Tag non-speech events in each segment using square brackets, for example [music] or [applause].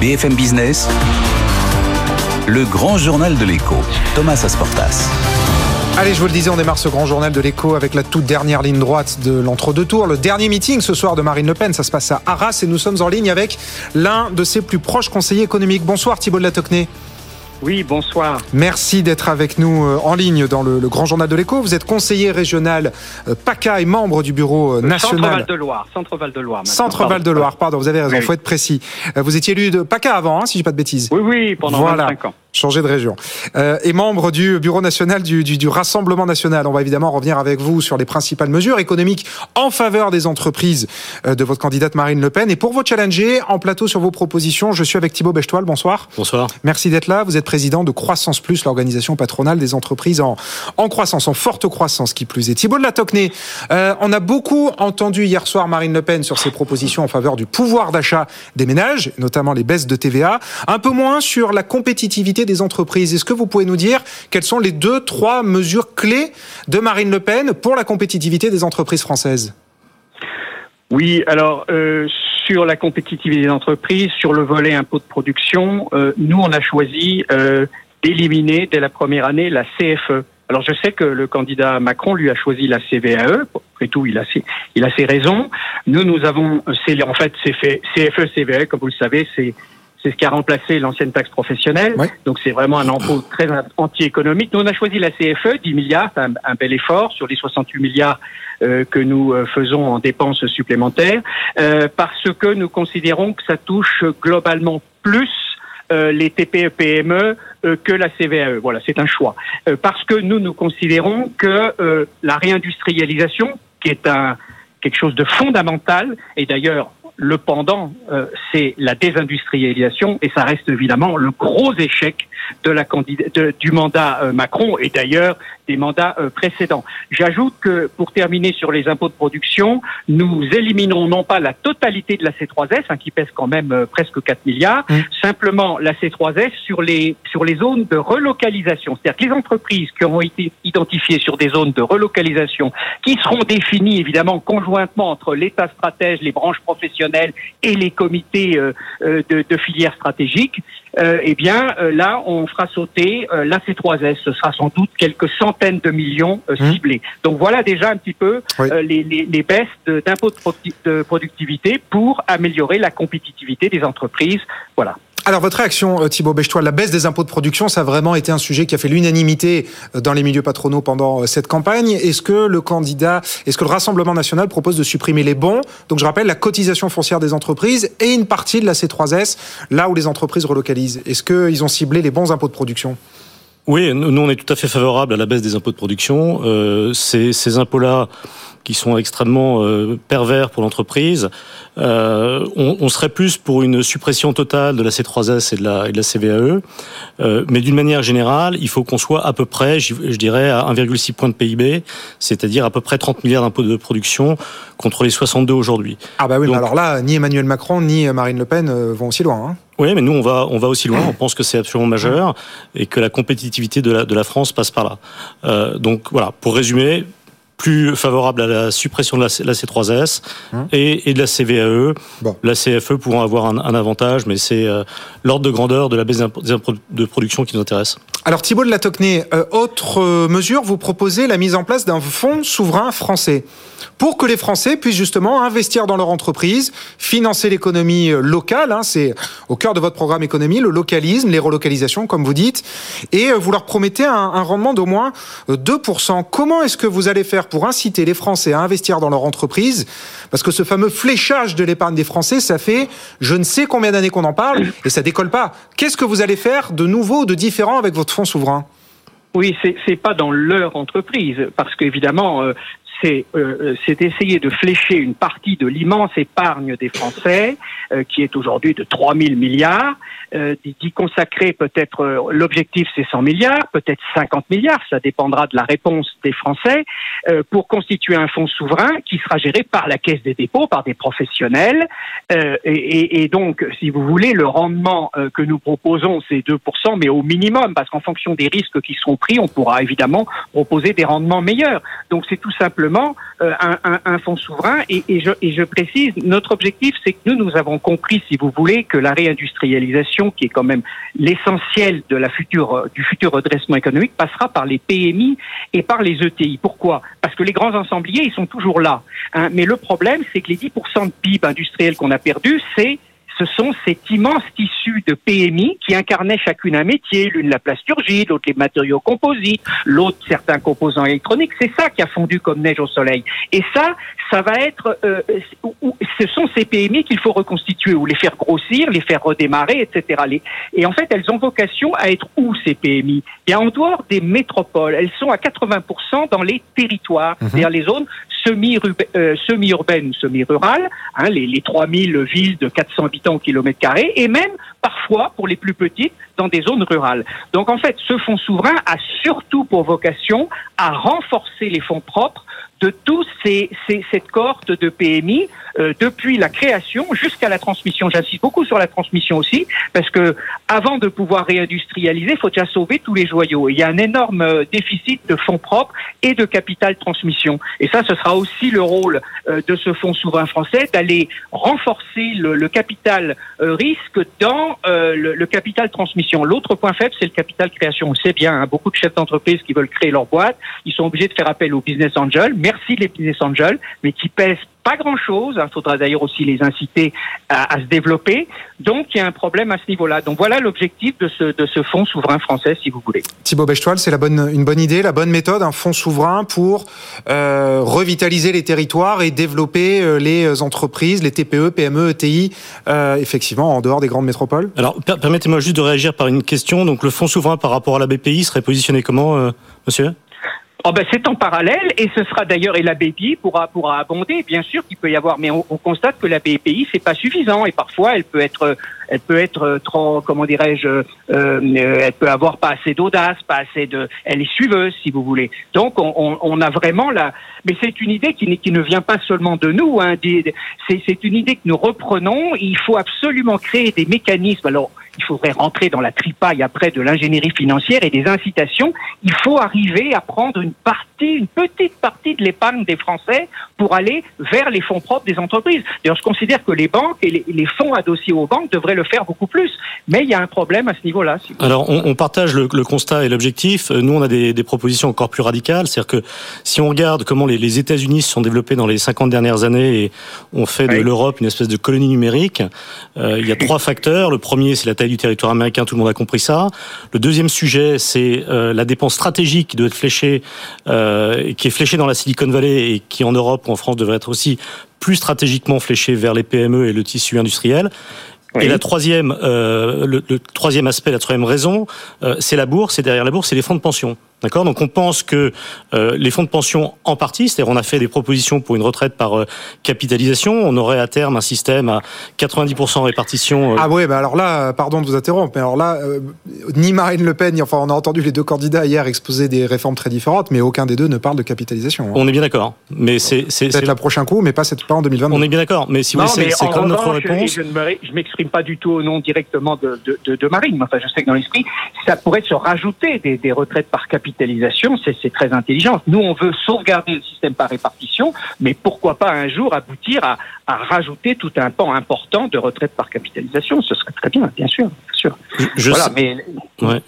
BFM Business, le grand journal de l'écho, Thomas Asportas. Allez, je vous le disais, on démarre ce grand journal de l'écho avec la toute dernière ligne droite de l'entre-deux tours. Le dernier meeting ce soir de Marine Le Pen, ça se passe à Arras et nous sommes en ligne avec l'un de ses plus proches conseillers économiques. Bonsoir Thibault de la. Oui, bonsoir. Merci d'être avec nous euh, en ligne dans le, Grand Journal de l'Écho. Vous êtes conseiller régional euh, PACA et membre du bureau euh, national. Centre Val de Loire. Centre Val de Loire. Centre Val de Loire, pardon, vous avez raison, il faut être précis. Vous étiez élu de PACA avant, hein, si je dis pas de bêtises. Oui, oui, pendant voilà. 25 ans changer de région. Euh, et membre du Bureau national du, du, du, Rassemblement national. On va évidemment revenir avec vous sur les principales mesures économiques en faveur des entreprises euh, de votre candidate Marine Le Pen. Et pour vous challenger en plateau sur vos propositions, je suis avec Thibaut Bechtoil. Bonsoir. Bonsoir. Merci d'être là. Vous êtes président de Croissance Plus, l'organisation patronale des entreprises en, en croissance, en forte croissance qui plus est. Thibaut de la Tocnay, euh, on a beaucoup entendu hier soir Marine Le Pen sur ses propositions en faveur du pouvoir d'achat des ménages, notamment les baisses de TVA. Un peu moins sur la compétitivité des entreprises. Est-ce que vous pouvez nous dire quelles sont les deux, trois mesures clés de Marine Le Pen pour la compétitivité des entreprises françaises? Oui, alors euh, sur la compétitivité des entreprises, sur le volet impôt de production, euh, nous on a choisi euh, d'éliminer dès la première année la CFE. Alors je sais que le candidat Macron lui a choisi la CVAE. Après tout, il a ses, il a ses raisons. Nous, nous avons, en fait CFE, CVAE, comme vous le savez, c'est c'est ce qui a remplacé l'ancienne taxe professionnelle. Donc c'est vraiment un impôt très anti-économique. Nous, on a choisi la CFE, 10 milliards, un, un bel effort sur les 68 milliards euh, que nous euh, faisons en dépenses supplémentaires, euh, parce que nous considérons que ça touche globalement plus euh, les TPE-PME euh, que la CVAE. Voilà, c'est un choix. parce que nous, nous considérons que la réindustrialisation, qui est un quelque chose de fondamental, et d'ailleurs le pendant, euh, c'est la désindustrialisation et ça reste évidemment le gros échec de la du mandat euh, Macron. Et d'ailleurs des mandats euh, précédents. J'ajoute que pour terminer sur les impôts de production, nous éliminerons non pas la totalité de la C3S, hein, qui pèse quand même presque 4 milliards, mmh. simplement la C3S sur les sur les zones de relocalisation. C'est-à-dire que les entreprises qui auront été identifiées sur des zones de relocalisation, qui seront définies évidemment conjointement entre l'État stratège, les branches professionnelles et les comités euh, euh, de, de filières stratégiques, euh, eh bien là, on fera sauter la C3S. Ce sera sans doute quelques centaines de millions mmh. ciblés. Donc voilà déjà un petit peu les, les, les, baisses d'impôts de productivité pour améliorer la compétitivité des entreprises. Voilà. Alors votre réaction, euh, Thibault Bechtois, la baisse des impôts de production, ça a vraiment été un sujet qui a fait l'unanimité euh, dans les milieux patronaux pendant euh, cette campagne. Est-ce que le candidat, est-ce que le Rassemblement national propose de supprimer les bons? Donc je rappelle la cotisation foncière des entreprises et une partie de la C3S, là où les entreprises relocalisent. Est-ce qu'ils ont ciblé les bons impôts de production? Oui, nous on est tout à fait favorable à la baisse des impôts de production. Ces, ces impôts-là, qui sont extrêmement euh, pervers pour l'entreprise, euh, on, on, serait plus pour une suppression totale de la C3S et de la, et de la CVAE. Euh, mais d'une manière générale, il faut qu'on soit à peu près, je, je dirais, à 1,6 point de PIB, c'est-à-dire à peu près 30 milliards d'impôts de production contre les 62 aujourd'hui. Ah bah oui, mais alors là, ni Emmanuel Macron ni Marine Le Pen vont aussi loin. Hein. Oui, mais nous, on va, on va aussi loin. On pense que c'est absolument majeur et que la compétitivité de la, de la France passe par là. Euh, donc voilà, pour résumer, plus favorable à la suppression de la, la C3S hum. et, et, de la CVAE. Bon. La CFE pourront avoir un, un avantage, mais c'est euh, l'ordre de grandeur de la baisse des impôts de production qui nous intéresse. Alors Thibault de la Tocnay, euh, autre mesure, vous proposez la mise en place d'un fonds souverain français pour que les Français puissent justement investir dans leur entreprise, financer l'économie euh, locale, hein, c'est au cœur de votre programme économie, le localisme, les relocalisations comme vous dites, et euh, vous leur promettez un, un rendement d'au moins 2%. Comment est-ce que vous allez faire pour inciter les Français à investir dans leur entreprise Parce que ce fameux fléchage de l'épargne des Français, ça fait je ne sais combien d'années qu'on en parle [clears throat] et ça décolle pas. Qu'est-ce que vous allez faire de nouveau, de différent avec votre fonds souverain? Oui, c'est pas dans leur entreprise, parce qu'évidemment, euh, c'est euh, essayer de flécher une partie de l'immense épargne des Français, euh, qui est aujourd'hui de 3 000 milliards, euh, d'y consacrer peut-être, euh, l'objectif c'est 100 milliards, peut-être 50 milliards, ça dépendra de la réponse des Français, euh, pour constituer un fonds souverain qui sera géré par la Caisse des dépôts, par des professionnels. Euh, et, et, donc, si vous voulez, le rendement euh, que nous proposons, c'est 2%, mais au minimum, parce qu'en fonction des risques qui seront pris, on pourra évidemment proposer des rendements meilleurs. Donc c'est tout simplement un, fonds souverain. Et, et, je, précise, notre objectif, c'est que nous, nous avons compris, si vous voulez, que la réindustrialisation, qui est quand même l'essentiel future, du futur redressement économique, passera par les PMI et par les ETI. Pourquoi? Parce que les grands ensembliers, ils sont toujours là. Hein, mais le problème, c'est que les 10% de PIB industriel qu'on a perdu, c'est ce sont cet immense tissu de PMI qui incarnait chacune un métier, l'une la plasturgie, l'autre les matériaux composites, l'autre certains composants électroniques. C'est ça qui a fondu comme neige au soleil. Et ça, ça va être, euh, ce sont ces PMI qu'il faut reconstituer ou les faire grossir, les faire redémarrer, etc. et en fait, elles ont vocation à être où ces PMI? Et en dehors des métropoles. Elles sont à 80% dans les territoires, mhm. c'est-à-dire les zones euh, semi-urbaines ou semi-rurales, hein, les, les 3000 villes de 400 habitants au kilomètre carré, et même parfois, pour les plus petites, dans des zones rurales. Donc en fait, ce fonds souverain a surtout pour vocation à renforcer les fonds propres de tous ces, ces, cette cohorte de PMI euh, depuis la création jusqu'à la transmission. J'insiste beaucoup sur la transmission aussi, parce que avant de pouvoir réindustrialiser, il faut déjà sauver tous les joyaux. il y a un énorme euh, déficit de fonds propres et de capital transmission. Et ça, ce sera aussi le rôle euh, de ce fonds souverain français d'aller renforcer le, le capital risque dans le, le, capital transmission. L'autre point faible, c'est le capital création. On sait bien, hein, beaucoup de chefs d'entreprise qui veulent créer leur boîte, ils sont obligés de faire appel aux business angels. Merci les business angels, mais qui pèsent pas grand-chose. Il faudra d'ailleurs aussi les inciter à, à, se développer. Donc, il y a un problème à ce niveau-là. Donc, voilà l'objectif de ce, de ce fonds souverain français, si vous voulez. Thibaut Bechtoil, c'est la bonne, une bonne idée, la bonne méthode, un fonds souverain pour euh, revitaliser les territoires et développer euh, les entreprises, les TPE, PME, ETI, euh, effectivement, en dehors des grandes métropoles Alors, permettez-moi juste de réagir par une question. Donc, le fonds souverain par rapport à la BPI serait positionné comment, euh, monsieur? Oh ben c'est en parallèle et ce sera d'ailleurs et la BPI pourra pourra abonder bien sûr qu'il peut y avoir mais on, on constate que la BPI c'est pas suffisant et parfois elle peut être elle peut être trop comment dirais-je euh, elle peut avoir pas assez d'audace pas assez de elle est suiveuse si vous voulez donc on, a vraiment la mais c'est une idée qui, qui ne vient pas seulement de nous hein, c'est une idée que nous reprenons il faut absolument créer des mécanismes alors il faudrait rentrer dans la tripaille après de l'ingénierie financière et des incitations. Il faut arriver à prendre une partie, une petite partie de l'épargne des Français pour aller vers les fonds propres des entreprises. D'ailleurs, je considère que les banques et les, les, fonds adossés aux banques devraient le faire beaucoup plus. Mais il y a un problème à ce niveau-là. Si Alors, on, on, partage le, le, constat et l'objectif. Nous, on a des, des, propositions encore plus radicales. C'est-à-dire que si on regarde comment les, les États-Unis se sont développés dans les 50 dernières années et ont fait de oui. l'Europe une espèce de colonie numérique, euh, il y a trois facteurs. Le premier, c'est la taille du territoire américain, tout le monde a compris ça. Le deuxième sujet, c'est euh, la dépense stratégique qui doit être fléchée, euh, qui est fléchée dans la Silicon Valley et qui en Europe ou en France devrait être aussi plus stratégiquement fléchée vers les PME et le tissu industriel. Oui. Et la troisième, euh, le, le, troisième aspect, la troisième raison, euh, c'est la bourse. Et derrière la bourse, c'est les fonds de pension. D'accord Donc on pense que euh, les fonds de pension en partie, c'est-à-dire on a fait des propositions pour une retraite par euh, capitalisation, on aurait à terme un système à 90% répartition. Euh... Ah oui, bah alors là, pardon de vous interrompre, mais alors là, euh, ni Marine Le Pen, enfin on a entendu les deux candidats hier exposer des réformes très différentes, mais aucun des deux ne parle de capitalisation. Hein. On est bien d'accord, mais c'est peut-être la prochain coup, mais pas cette pas en 2022. On est bien d'accord, mais si vous voulez, c'est comme notre réponse. Je ne m'exprime pas du tout au nom directement de, de, de, de Marine, mais enfin je sais que dans l'esprit, ça pourrait se rajouter des, des retraites par capitalisation c'est très intelligent. Nous, on veut sauvegarder le système par répartition, mais pourquoi pas un jour aboutir à, à rajouter tout un pan important de retraite par capitalisation? Ce serait très bien, bien sûr. Bien sûr. Je voilà, sais. mais... Ouais.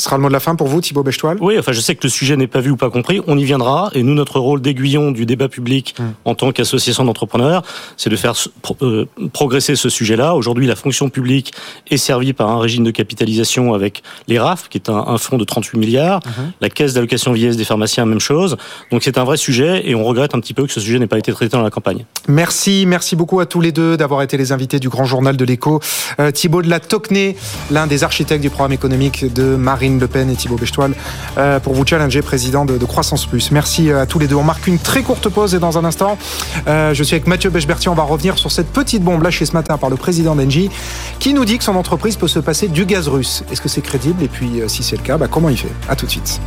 Ce sera le mot de la fin pour vous, Thibaut Bechtoil Oui, enfin, je sais que le sujet n'est pas vu ou pas compris. On y viendra. Et nous, notre rôle d'aiguillon du débat public mmh. en tant qu'association d'entrepreneurs, c'est de faire euh, progresser ce sujet-là. Aujourd'hui, la fonction publique est servie par un régime de capitalisation avec les RAF, qui est un, un fonds de 38 milliards. Mmh. La caisse d'allocation vieillesse des pharmaciens, même chose. Donc, c'est un vrai sujet et on regrette un petit peu que ce sujet n'ait pas été traité dans la campagne. Merci. Merci beaucoup à tous les deux d'avoir été les invités du Grand Journal de l'écho. Euh, Thibaut de la Tocnay, l'un des architectes du programme économique de Marine le Pen et Thibaut Bechtoil euh, pour vous challenger, président de, Croissance Plus. Merci à tous les deux. On marque une très courte pause et dans un instant, euh, je suis avec Mathieu Bechberti. On va revenir sur cette petite bombe lâchée ce matin par le président d'Engie qui nous dit que son entreprise peut se passer du gaz russe. Est-ce que c'est crédible? Et puis, euh, si c'est le cas, bah, comment il fait? À tout de suite.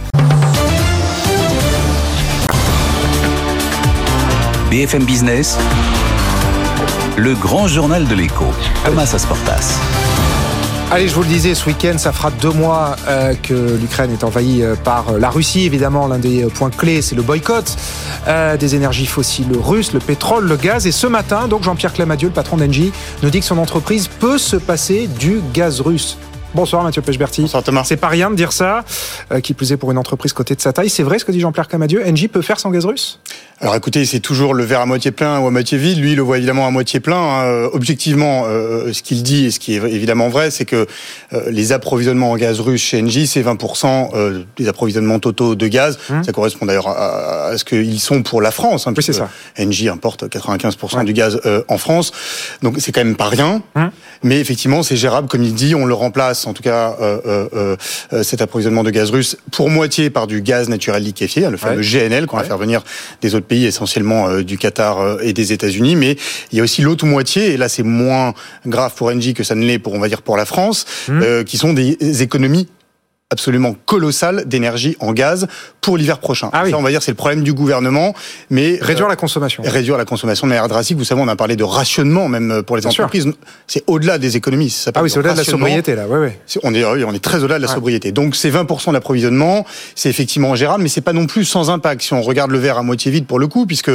BFM Business, le grand journal de l'écho, Thomas Asportas. Allez, je vous le disais, ce week-end, ça fera deux mois euh, que l'Ukraine est envahie euh, par la Russie. Évidemment, l'un des points clés, c'est le boycott euh, des énergies fossiles russes, le pétrole, le gaz. Et ce matin, donc Jean-Pierre Clamadieu, le patron d'Engie, nous dit que son entreprise peut se passer du gaz russe. Bonsoir Mathieu Pechberti. Bonsoir Thomas. C'est pas rien de dire ça, euh, qui plus est pour une entreprise cotée de sa taille. C'est vrai ce que dit Jean-Pierre Clamadieu, Engie peut faire sans gaz russe? Alors écoutez, c'est toujours le verre à moitié plein ou à moitié vide. Lui, il le voit évidemment à moitié plein. Hein. Euh, objectivement, euh, ce qu'il dit et ce qui est évidemment vrai, c'est que les approvisionnements en gaz russe chez Engie, c'est 20% des approvisionnements totaux de gaz. Hum. Ça correspond d'ailleurs à, ce qu'ils sont pour la France. Hein, oui, c'est ça. Engie importe 95% du gaz en France. Donc c'est quand même pas rien. Hum. Mais effectivement, c'est gérable, comme il dit. On le remplace en tout cas euh, euh, euh, cet approvisionnement de gaz russe, pour moitié par du gaz naturel liquéfié, hein, le fameux GNL qu'on va faire venir des autres pays, essentiellement du Qatar et des États-Unis. Mais il y a aussi l'autre moitié, et là c'est moins grave pour Engie que ça ne l'est pour, on va dire, pour la France, mmh. qui sont des économies absolument colossal d'énergie en gaz pour l'hiver prochain. Ah Ça, on va dire, c'est le problème du gouvernement, mais réduire la consommation. Réduire la consommation de manière drastique. Vous savez, on a parlé de rationnement même euh, pour les entreprises. C'est au-delà des économies. Ça ah oui, c'est au-delà de la sobriété là. Ouais, ouais. On est, on est très au-delà de la sobriété. Donc c'est 20% d'approvisionnement, c'est effectivement gérable, mais c'est pas non plus sans impact. Si on regarde le verre à moitié vide pour le coup, puisque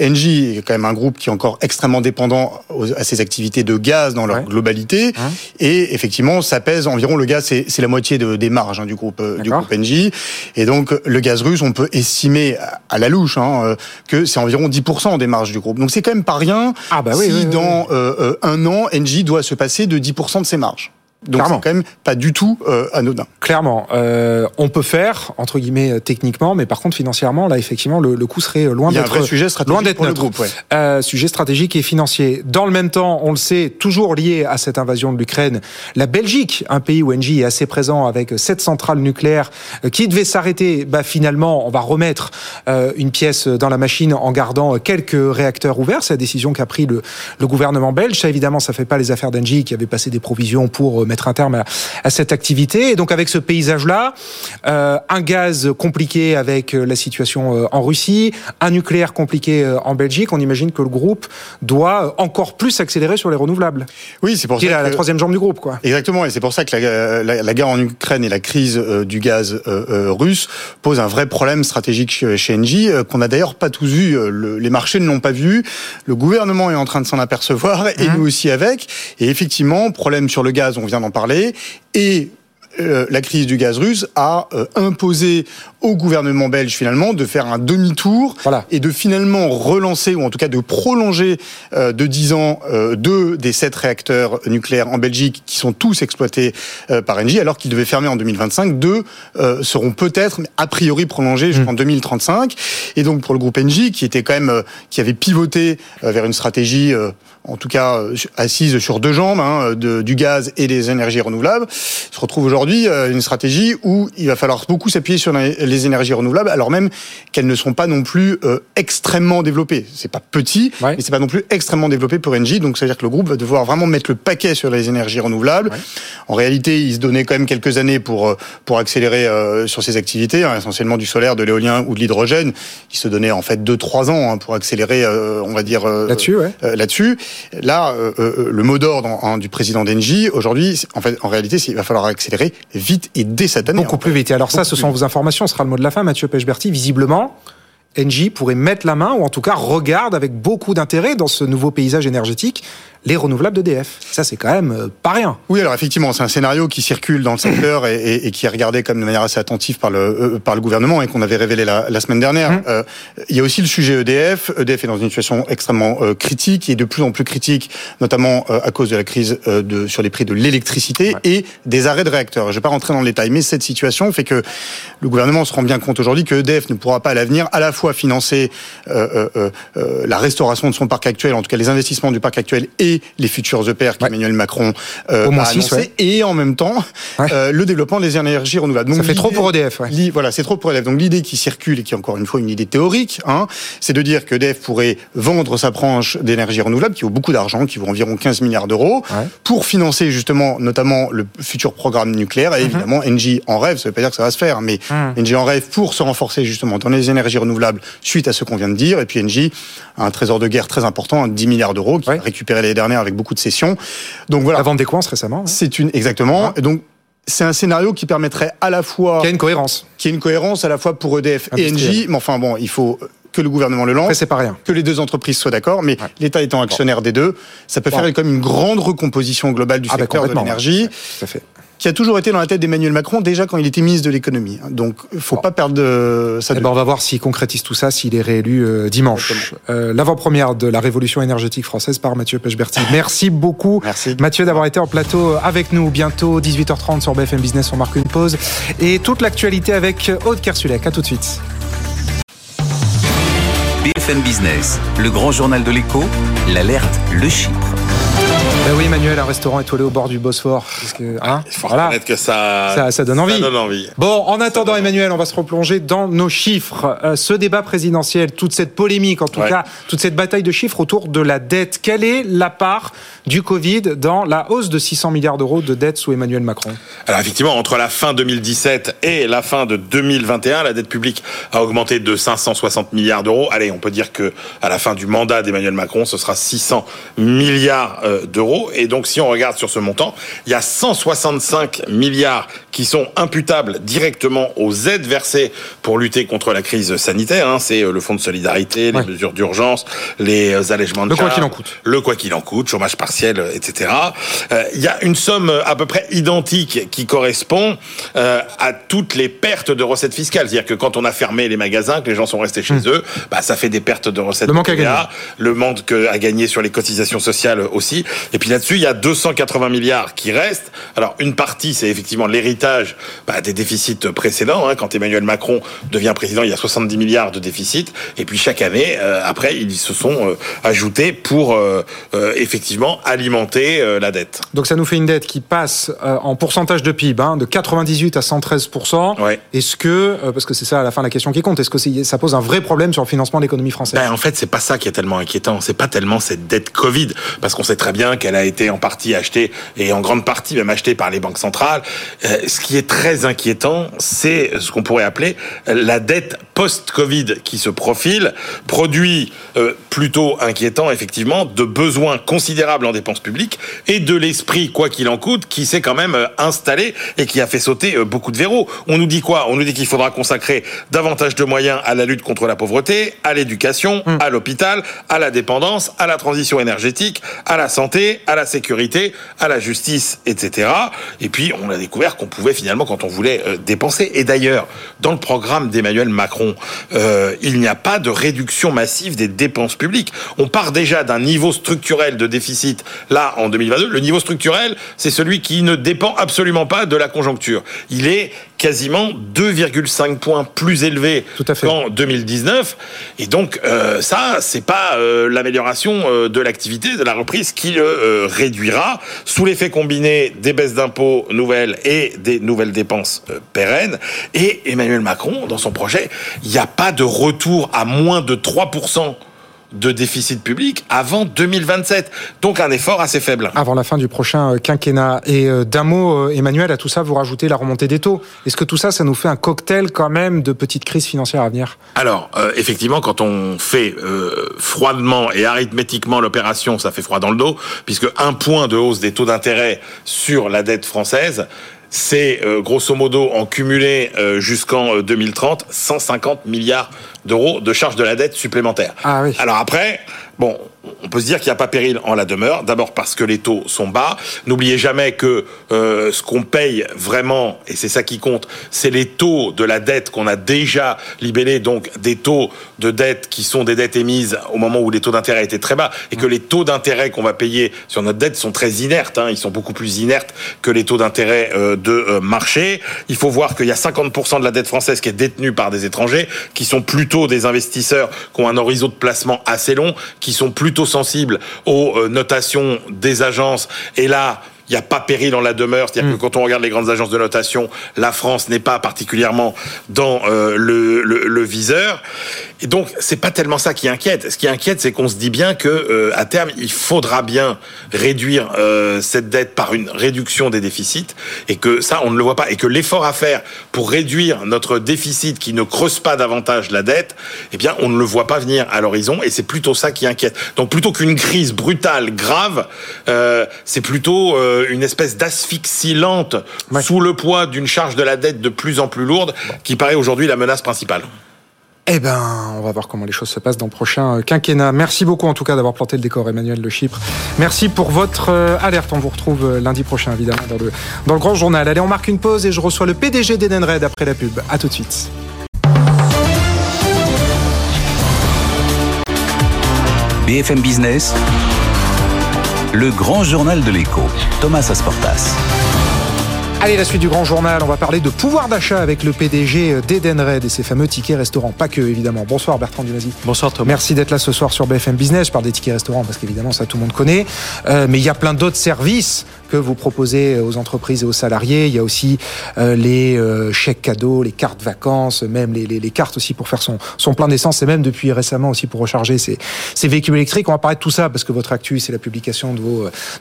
Engie est quand même un groupe qui est encore extrêmement dépendant à ses activités de gaz dans leur globalité, hein et effectivement, ça pèse environ le gaz, c'est la moitié de, des marges Hein, du groupe euh, du groupe Engie. Et donc le gaz russe, on peut estimer à la louche hein, euh, que c'est environ 10% des marges du groupe. Donc c'est quand même pas rien ah bah si dans euh, un an Engie doit se passer de 10% de ses marges. Donc c'est quand même pas du tout euh, anodin. Clairement, euh, on peut faire entre guillemets euh, techniquement, mais par contre financièrement, là effectivement, le, le coût serait loin d'être sujet stratégique loin d'être notre groupe. Ouais. Euh, sujet stratégique et financier. Dans le même temps, on le sait, toujours lié à cette invasion de l'Ukraine, la Belgique, un pays où Engie est assez présent avec sept centrales nucléaires euh, qui devaient s'arrêter. Bah finalement, on va remettre euh, une pièce dans la machine en gardant quelques réacteurs ouverts. C'est la décision qu'a pris le, le, gouvernement belge. Ça évidemment, ça fait pas les affaires d'Engie qui avait passé des provisions pour mettre un terme à, cette activité. Et donc avec ce paysage-là, euh, un gaz compliqué avec euh, la situation euh, en Russie, un nucléaire compliqué en Belgique, on imagine que le groupe doit encore plus accélérer sur les renouvelables. Oui, c'est pour ça. la, la troisième jambe du groupe, quoi. Exactement, et c'est pour ça que la, la, guerre en Ukraine et la crise du gaz russe posent un vrai problème stratégique chez Engie, qu'on n'a d'ailleurs pas tous vu. les marchés ne l'ont pas vu. Le gouvernement est en train de s'en apercevoir, et mmh. nous aussi avec. Et effectivement, problème sur le gaz, on vient d'en parler. Et euh, la crise du gaz russe a euh, imposé au gouvernement belge finalement de faire un demi-tour et de finalement relancer ou en tout cas de prolonger euh, de 10 ans deux des sept réacteurs nucléaires en Belgique qui sont tous exploités par Engie alors qu'ils devaient fermer en 2025. Deux seront peut-être a priori prolongés jusqu'en 2035 mmh. et donc pour le groupe Engie qui était quand même qui avait pivoté vers une stratégie en tout cas assise sur deux jambes, hein, de, du gaz et des énergies renouvelables, se retrouve aujourd'hui euh, une stratégie où il va falloir beaucoup s'appuyer sur les énergies renouvelables, alors même qu'elles ne sont pas non plus euh, extrêmement développées. C'est pas petit, mais c'est pas non plus extrêmement développé pour Engie. Donc, ça veut dire que le groupe va devoir vraiment mettre le paquet sur les énergies renouvelables. En réalité, il se donnait quand même quelques années pour euh, pour accélérer sur ses activités, hein, essentiellement du solaire, de l'éolien ou de l'hydrogène. Il se donnait en fait deux trois ans hein, pour accélérer, on va dire là-dessus. Ouais. là-dessus. Là, euh, euh, le mot d'ordre hein, du président d'Engie, aujourd'hui, en fait, en réalité, il va falloir accélérer vite et dès cette année. Beaucoup plus vite. Et alors ça, ce sont vos informations, ce sera le mot de la fin, Mathieu Pechberti. Visiblement, Engie pourrait mettre la main, ou en tout cas regarde avec beaucoup d'intérêt dans ce nouveau paysage énergétique, les renouvelables d'EDF. Ça, c'est quand même euh, pas rien. Oui, alors effectivement, c'est un scénario qui circule dans le secteur et, qui est regardé comme de manière assez attentive par le, euh, par le gouvernement et qu'on avait révélé la, semaine dernière. Mmh. Euh, il y a aussi le sujet EDF. EDF est dans une situation extrêmement critique et de plus en plus critique, notamment à cause de la crise de, sur les prix de l'électricité et des arrêts de réacteurs. Je ne vais pas rentrer dans le détail, mais cette situation fait que le gouvernement se rend bien compte aujourd'hui que EDF ne pourra pas à l'avenir à la fois financer la restauration de son parc actuel, en tout cas les investissements du parc actuel et les futurs EPR qu'Emmanuel Macron euh, a annoncé, et en même temps euh, le développement des énergies renouvelables. Donc, ça fait trop pour EDF. Voilà, c'est trop pour EDF. Donc l'idée qui circule et qui est encore une fois une idée théorique, hein, c'est de dire que EDF pourrait vendre sa branche d'énergie renouvelable qui vaut beaucoup d'argent, qui vaut environ 15 milliards d'euros, pour financer justement notamment le futur programme nucléaire. Et mhm. évidemment, Engie en rêve, ça veut pas dire que ça va se faire, mais mmh. Engie en rêve pour se renforcer justement dans les énergies renouvelables suite à ce qu'on vient de dire. Et puis Engie a un trésor de guerre très important, 10 milliards d'euros, qui a récupéré les dernières avec beaucoup de cessions. Donc voilà. La vente des coins récemment. C'est une exactement. Et donc c'est un scénario qui permettrait à la fois qu'il y a une cohérence, qui a une cohérence à la fois pour EDF et Engie. Mais enfin bon, il faut que le gouvernement le lance. c'est pas rien. Que les deux entreprises soient d'accord, mais l'État étant actionnaire des deux, ça peut faire comme une grande recomposition globale du ah, secteur de l'énergie. Fait qui a toujours été dans la tête d'Emmanuel Macron déjà quand il était ministre de l'économie. Donc, il faut pas perdre de ça. Eh ben, on va voir s'il concrétise tout ça, s'il est réélu euh, dimanche. Euh, L'avant-première de la révolution énergétique française par Mathieu Pechberti. [laughs] Merci beaucoup, Merci. Mathieu, d'avoir été en plateau avec nous. Bientôt 18h30 sur BFM Business. On marque une pause et toute l'actualité avec Aude Kersulek. À tout de suite. BFM Business, le grand journal de l'écho, l'alerte, le Chypre. Ben oui, Emmanuel, un restaurant étoilé au bord du Bosphore. que, hein, Il faut voilà. que ça, ça, donne envie. Bon, en attendant, Emmanuel, on va se replonger dans nos chiffres. Euh, ce débat présidentiel, toute cette polémique, en tout cas, toute cette bataille de chiffres autour de la dette. Quelle est la part du Covid dans la hausse de 600 milliards d'euros de dette sous Emmanuel Macron? Alors effectivement, entre la fin 2017 et la fin de 2021, la dette publique a augmenté de 560 milliards d'euros. Allez, on peut dire que à la fin du mandat d'Emmanuel Macron, ce sera 600 milliards euh, d'euros. Et donc, si on regarde sur ce montant, il y a 165 milliards qui sont imputables directement aux aides versées pour lutter contre la crise sanitaire. Hein. C'est euh, le fonds de solidarité, les mesures d'urgence, les euh, allègements de le quoi qu'il en coûte, le quoi qu'il en coûte, chômage partiel, etc. Euh, il y a une somme à peu près identique qui correspond à toutes les pertes de recettes fiscales. C'est-à-dire que quand on a fermé les magasins, que les gens sont restés chez hmm. eux, bah, ça fait des pertes de recettes. Le manque à gagner. Le manque à gagner sur les cotisations sociales aussi. Et puis là-dessus, il y a 280 milliards qui restent. Alors, une partie, c'est effectivement l'héritage bah, des déficits précédents. Hein. Quand Emmanuel Macron devient président, il y a 70 milliards de déficits. Et puis, chaque année, euh, après, ils se sont euh, ajoutés pour euh, effectivement alimenter la dette. Donc, ça nous fait une dette qui passe en pourcentage de PIB hein, de 98 à 113 Est-ce que, parce que c'est ça à la fin la question qui compte, est-ce que ça pose un vrai problème sur le financement de l'économie française? Ben, En fait, c'est pas ça qui est tellement inquiétant. C'est pas tellement cette dette Covid, parce qu'on sait très bien qu'elle a été en partie achetée et en grande partie même achetée par les banques centrales. Euh, ce qui est très inquiétant, c'est ce qu'on pourrait appeler la dette post-Covid qui se profile, produit euh, plutôt inquiétant effectivement de besoins considérables en dépenses publiques et de l'esprit quoi qu'il en coûte qui s'est quand même euh, installé et qui a fait sauter beaucoup de verrous. On nous dit quoi? On nous dit qu'il faudra consacrer davantage de moyens à la lutte contre la pauvreté, à l'éducation, hum. à l'hôpital, à la dépendance, à la transition énergétique, à la santé, à la sécurité, à la justice, etc. Et puis, on a découvert qu'on pouvait finalement, quand on voulait euh, dépenser, et d'ailleurs, dans le programme d'Emmanuel Macron, euh, il n'y a pas de réduction massive des dépenses publiques. On part déjà d'un niveau structurel de déficit, là, en 2022. Le niveau structurel, c'est celui qui ne dépend absolument pas de la conjoncture. Il est quasiment 2,5 points plus élevé qu'en 2019. Et donc, euh, ça, c'est pas euh, l'amélioration euh, de l'activité, de la reprise qui le euh, réduira, sous l'effet combiné des baisses d'impôts nouvelles et des nouvelles dépenses pérennes. Et Emmanuel Macron, dans son projet, il n'y a pas de retour à moins de 3% de déficit public avant 2027. Donc un effort assez faible. Avant la fin du prochain euh, quinquennat. Et euh, d'un mot, euh, Emmanuel, à tout ça, vous rajoutez la remontée des taux. Est-ce que tout ça, ça nous fait un cocktail quand même de petites crises financières à venir? Alors, effectivement, quand on fait froidement et arithmétiquement l'opération, ça fait froid dans le dos, puisque un point de hausse des taux d'intérêt sur la dette française, c'est grosso modo en cumulé jusqu'en 2030 150 milliards d'euros de charges de la dette supplémentaire. Ah oui. Alors après, bon, on peut se dire qu'il n'y a pas péril en la demeure. D'abord parce que les taux sont bas. N'oubliez jamais que euh, ce qu'on paye vraiment, et c'est ça qui compte, c'est les taux de la dette qu'on a déjà libellés, donc des taux de dette qui sont des dettes émises au moment où les taux d'intérêt étaient très bas, et que les taux d'intérêt qu'on va payer sur notre dette sont très inertes. Hein. ils sont beaucoup plus inertes que les taux d'intérêt euh, de euh, marché. Il faut voir qu'il y a 50% de la dette française qui est détenue par des étrangers, qui sont plutôt des investisseurs qui ont un horizon de placement assez long, qui sont plutôt sensibles aux euh, notations des agences. Et là, il n'y a pas péril dans la demeure. C'est-à-dire que mm. quand on regarde les grandes agences de notation, la France n'est pas particulièrement dans euh, le, le, le, viseur. Et donc, c'est pas tellement ça qui inquiète. Ce qui inquiète, c'est qu'on se dit bien que euh, à terme, il faudra bien réduire euh, cette dette par une réduction des déficits, et que ça, on ne le voit pas, et que l'effort à faire pour réduire notre déficit qui ne creuse pas davantage la dette, eh bien, on ne le voit pas venir à l'horizon, et c'est plutôt ça qui inquiète. Donc, plutôt qu'une crise brutale, grave, c'est plutôt euh, une espèce d'asphyxie lente sous le poids d'une charge de la dette de plus en plus lourde qui paraît aujourd'hui la menace principale. Eh ben, on va voir comment les choses se passent dans le prochain quinquennat. Merci beaucoup en tout cas d'avoir planté le décor, Emmanuel de Chypre. Merci pour votre alerte. On vous retrouve lundi prochain, évidemment, dans le, dans le grand journal. Allez, on marque une pause et je reçois le PDG d'Edenred après la pub. À tout de suite. BFM Business, le grand journal de l'écho, Thomas Asportas. Allez, la suite du grand journal, on va parler de pouvoir d'achat avec le PDG d'Edenred et ses fameux tickets restaurants. Pas que, évidemment. Bonsoir Bertrand Dumazy. Bonsoir Thomas. Merci d'être là ce soir sur BFM Business. Je parle des tickets restaurants parce qu'évidemment, ça tout le monde connaît. Euh, mais il y a plein d'autres services que vous proposez aux entreprises et aux salariés. Il y a aussi euh, les euh, chèques cadeaux, les cartes vacances, même les, cartes aussi pour faire son, plein d'essence et même depuis récemment aussi pour recharger ses, véhicules électriques. On va parler de tout ça parce que votre actu, c'est la publication de,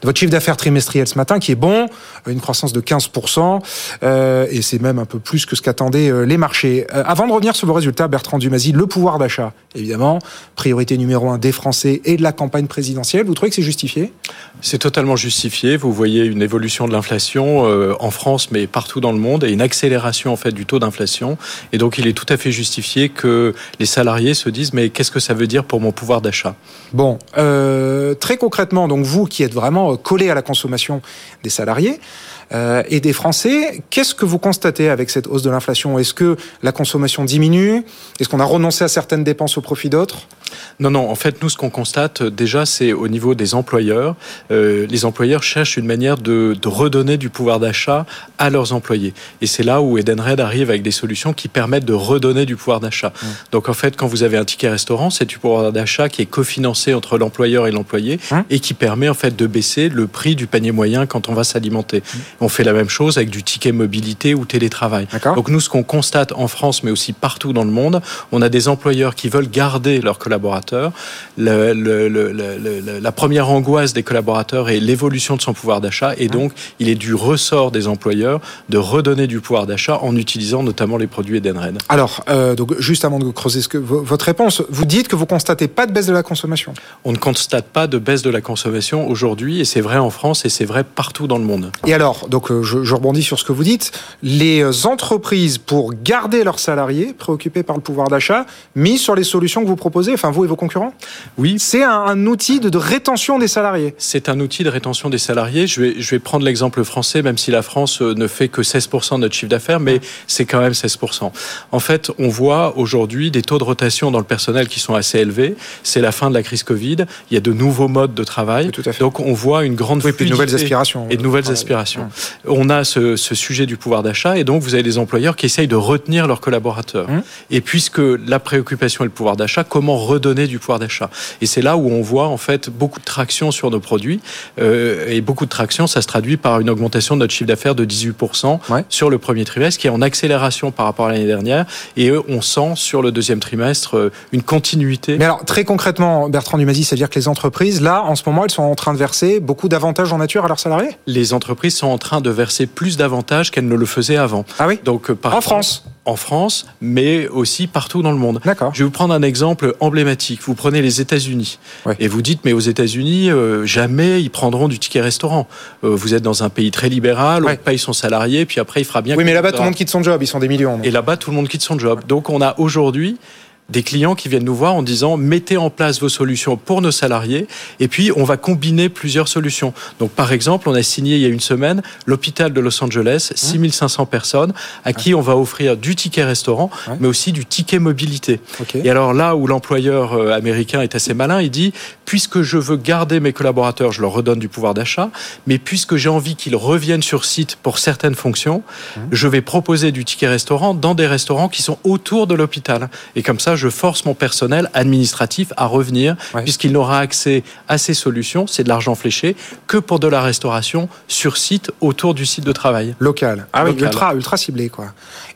votre chiffre d'affaires trimestriel ce matin qui est bon, une croissance de 15% euh, et c'est même un peu plus que ce qu'attendaient les marchés. Avant de revenir sur vos résultats, Bertrand Dumazy, le pouvoir d'achat, évidemment, priorité numéro un des Français et de la campagne présidentielle. Vous trouvez que c'est justifié? C'est totalement justifié. Vous voyez une évolution de l'inflation euh, en France, mais partout dans le monde, et une accélération en fait du taux d'inflation. Et donc, il est tout à fait justifié que les salariés se disent mais qu'est-ce que ça veut dire pour mon pouvoir d'achat? Bon, euh, très concrètement, donc vous qui êtes vraiment collé à la consommation des salariés. Euh, et des Français. Qu'est-ce que vous constatez avec cette hausse de l'inflation? Est-ce que la consommation diminue? Est-ce qu'on a renoncé à certaines dépenses au profit d'autres? Non, non. En fait, nous, ce qu'on constate déjà, c'est au niveau des employeurs. Euh, les employeurs cherchent une manière de, de redonner du pouvoir d'achat à leurs employés. Et c'est là où Edenred arrive avec des solutions qui permettent de redonner du pouvoir d'achat. Mmh. Donc, en fait, quand vous avez un ticket restaurant, c'est du pouvoir d'achat qui est cofinancé entre l'employeur et l'employé mmh. et qui permet en fait de baisser le prix du panier moyen quand on va s'alimenter. Mmh. On fait la même chose avec du ticket mobilité ou télétravail. Donc, nous, ce qu'on constate en France, mais aussi partout dans le monde, on a des employeurs qui veulent garder leurs collaborateurs. Le, le, le, la première angoisse des collaborateurs est l'évolution de son pouvoir d'achat et donc il est du ressort des employeurs de redonner du pouvoir d'achat en utilisant notamment les produits Edenred. Alors, euh, donc juste avant de creuser ce que, votre réponse, vous dites que vous constatez pas de baisse de la consommation. On ne constate pas de baisse de la consommation aujourd'hui et c'est vrai en France et c'est vrai partout dans le monde. Et alors, donc je, je rebondis sur ce que vous dites, les entreprises pour garder leurs salariés préoccupés par le pouvoir d'achat, mis sur les solutions que vous proposez, enfin vous et vos concurrents Oui. C'est un, un, outil de, de, rétention des salariés. C'est un outil de rétention des salariés. Je vais, je vais prendre l'exemple français, même si la France ne fait que 16% de notre chiffre d'affaires, mais c'est quand même 16%. En fait, on voit aujourd'hui des taux de rotation dans le personnel qui sont assez élevés. C'est la fin de la crise Covid. Il y a de nouveaux modes de travail. Oui, Donc on voit une grande oui, puis de nouvelles aspirations. Et de nouvelles aspirations. On a ce, ce, sujet du pouvoir d'achat et donc vous avez des employeurs qui essayent de retenir leurs collaborateurs. Hum. Et puisque la préoccupation est le pouvoir d'achat, comment redonner du pouvoir d'achat Et c'est là où on voit en fait beaucoup de traction sur nos produits euh, et beaucoup de traction, ça se traduit par une augmentation de notre chiffre d'affaires de 18% ouais. sur le premier trimestre, qui est en accélération par rapport à l'année dernière. Et on sent sur le deuxième trimestre euh, une continuité. Mais alors très concrètement, Bertrand Dumazy, c'est-à-dire que les entreprises là, en ce moment, elles sont en train de verser beaucoup d'avantages en nature à leurs salariés? Les entreprises sont en train de verser plus d'avantages qu'elles ne le faisaient avant. Ah oui? Donc par en France en France, mais aussi partout dans le monde. D'accord. Je vais vous prendre un exemple emblématique. Vous prenez les États-Unis ouais. et vous dites, mais aux États-Unis, euh, jamais ils prendront du ticket restaurant. Euh, vous êtes dans un pays très libéral, ouais. on paye son salarié, puis après il fera bien. Oui, mais là-bas tout le monde quitte son job, ils sont des millions. Et là-bas tout le monde quitte son job. Donc on a aujourd'hui des clients qui viennent nous voir en disant mettez en place vos solutions pour nos salariés et puis on va combiner plusieurs solutions. Donc par exemple, on a signé il y a une semaine l'hôpital de Los Angeles, 6500 personnes à qui on va offrir du ticket restaurant mais aussi du ticket mobilité. Okay. Et alors là où l'employeur américain est assez malin, il dit puisque je veux garder mes collaborateurs, je leur redonne du pouvoir d'achat, mais puisque j'ai envie qu'ils reviennent sur site pour certaines fonctions, mmh. je vais proposer du ticket restaurant dans des restaurants qui sont autour de l'hôpital et comme ça je force mon personnel administratif à revenir, ouais. puisqu'il n'aura accès à ces solutions, c'est de l'argent fléché, que pour de la restauration sur site, autour du site de travail. Local. Ah Local. oui, ultra, ultra ciblé, quoi.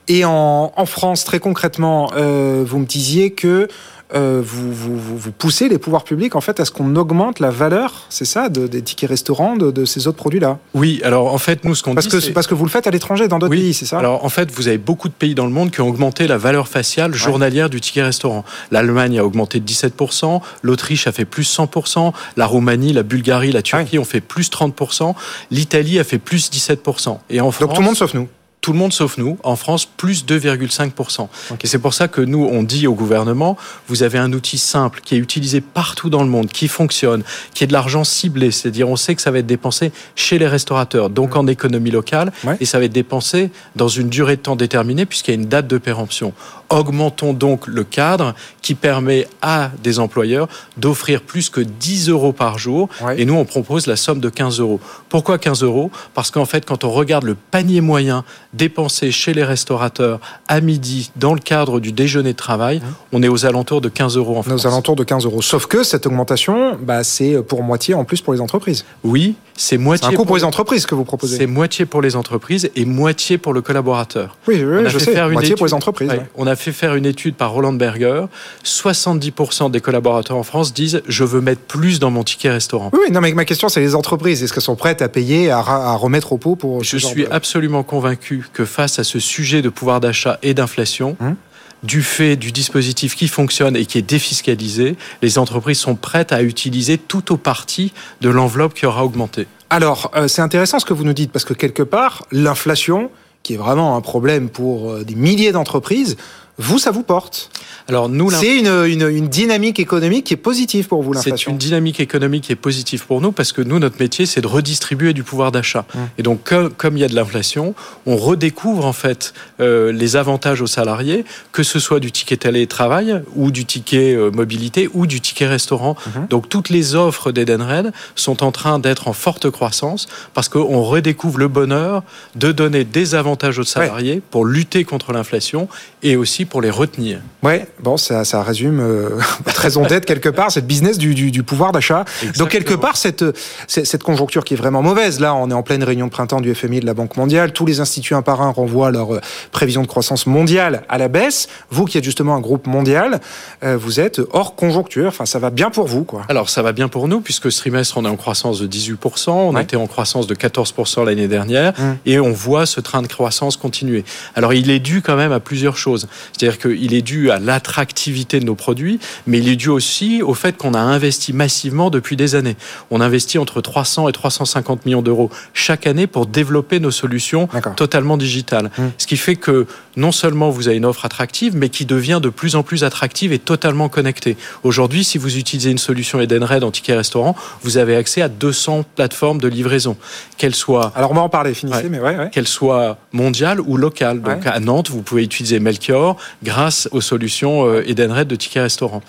Et en, en France, très concrètement, euh, vous me disiez que euh, vous, vous, vous, poussez les pouvoirs publics en fait à ce qu'on augmente la valeur, c'est ça, de, des tickets restaurants, de, de ces autres produits-là? Oui, alors en fait, nous ce qu'on parce dit, que parce que vous le faites à l'étranger, dans d'autres oui. pays, c'est ça? Alors en fait, vous avez beaucoup de pays dans le monde qui ont augmenté la valeur faciale journalière ouais. du ticket restaurant. L'Allemagne a augmenté de 17%, l'Autriche a fait plus 100%, la Roumanie, la Bulgarie, la Turquie ouais. ont fait plus 30%, l'Italie a fait plus 17%. Et en France, donc tout le monde sauf nous. Tout le monde sauf nous, en France, plus 2,5%. Et c'est pour ça que nous, on dit au gouvernement, vous avez un outil simple qui est utilisé partout dans le monde, qui fonctionne, qui est de l'argent ciblé, c'est-à-dire on sait que ça va être dépensé chez les restaurateurs, donc en économie locale, et ça va être dépensé dans une durée de temps déterminée puisqu'il y a une date de péremption. Augmentons donc le cadre qui permet à des employeurs d'offrir plus que 10 euros par jour. Et nous, on propose la somme de 15 euros. Pourquoi 15 euros? Parce qu'en fait, quand on regarde le panier moyen dépensé chez les restaurateurs à midi dans le cadre du déjeuner de travail, mmh. on est aux alentours de 15 euros en France. Aux alentours de 15 euros. Sauf que cette augmentation, bah, c'est pour moitié en plus pour les entreprises. Oui, c'est moitié. un coût pour, les entreprises que vous proposez. C'est moitié pour les entreprises et moitié pour le collaborateur. Oui, je sais. Faire moitié pour les entreprises. On a fait faire une étude par Roland Berger. 70% des collaborateurs en France disent je veux mettre plus dans mon ticket restaurant. Oui, non, mais ma question c'est les entreprises. Est-ce qu'elles sont prêtes à payer, à, remettre au pot pour Je suis absolument convaincu que face à ce sujet de pouvoir d'achat et d'inflation. Hum du fait du dispositif qui fonctionne et qui est défiscalisé, les entreprises sont prêtes à utiliser tout au parti de l'enveloppe qui aura augmenté. Alors, euh, c'est intéressant ce que vous nous dites, parce que quelque part, l'inflation, qui est vraiment un problème pour euh, des milliers d'entreprises, vous, ça vous porte Alors nous, c'est une, une, une, dynamique économique qui est positive pour vous, l'inflation. C'est une dynamique économique qui est positive pour nous parce que nous, notre métier, c'est de redistribuer du pouvoir d'achat. Hum. Et donc, comme, il y a de l'inflation, on redécouvre en fait euh, les avantages aux salariés, que ce soit du ticket télétravail ou du ticket euh, mobilité ou du ticket restaurant. Hum. Donc, toutes les offres d'Edenred sont en train d'être en forte croissance parce qu'on redécouvre le bonheur de donner des avantages aux salariés pour lutter contre l'inflation et aussi pour les retenir. Ouais, bon, ça, ça résume euh, [laughs] votre raison d'être quelque part, cette business du, du, du pouvoir d'achat. Donc quelque part, cette, cette conjoncture qui est vraiment mauvaise. Là, on est en pleine réunion de printemps du FMI et de la Banque mondiale. Tous les instituts un par un renvoient leur euh, prévision de croissance mondiale à la baisse. Vous, qui êtes justement un groupe mondial, euh, vous êtes hors conjoncture. Enfin, ça va bien pour vous, quoi. Alors, ça va bien pour nous, puisque ce trimestre, on est en croissance de 18%. On était en croissance de 14% l'année dernière. Hum. Et on voit ce train de croissance continuer. Alors, il est dû quand même à plusieurs choses. C'est-à-dire qu'il est dû à l'attractivité de nos produits, mais il est dû aussi au fait qu'on a investi massivement depuis des années. On investit entre 300 et 350 millions d'euros chaque année pour développer nos solutions totalement digitales. Mmh. Ce qui fait que non seulement vous avez une offre attractive, mais qui devient de plus en plus attractive et totalement connectée. Aujourd'hui, si vous utilisez une solution Edenred en ticket restaurant, vous avez accès à 200 plateformes de livraison, qu'elles soient... Alors on va en parler, finissez, mais ouais, ouais. Qu'elles soient mondiales ou locales. Donc à Nantes, vous pouvez utiliser Melchior grâce aux solutions euh, Edenred de ticket restaurant.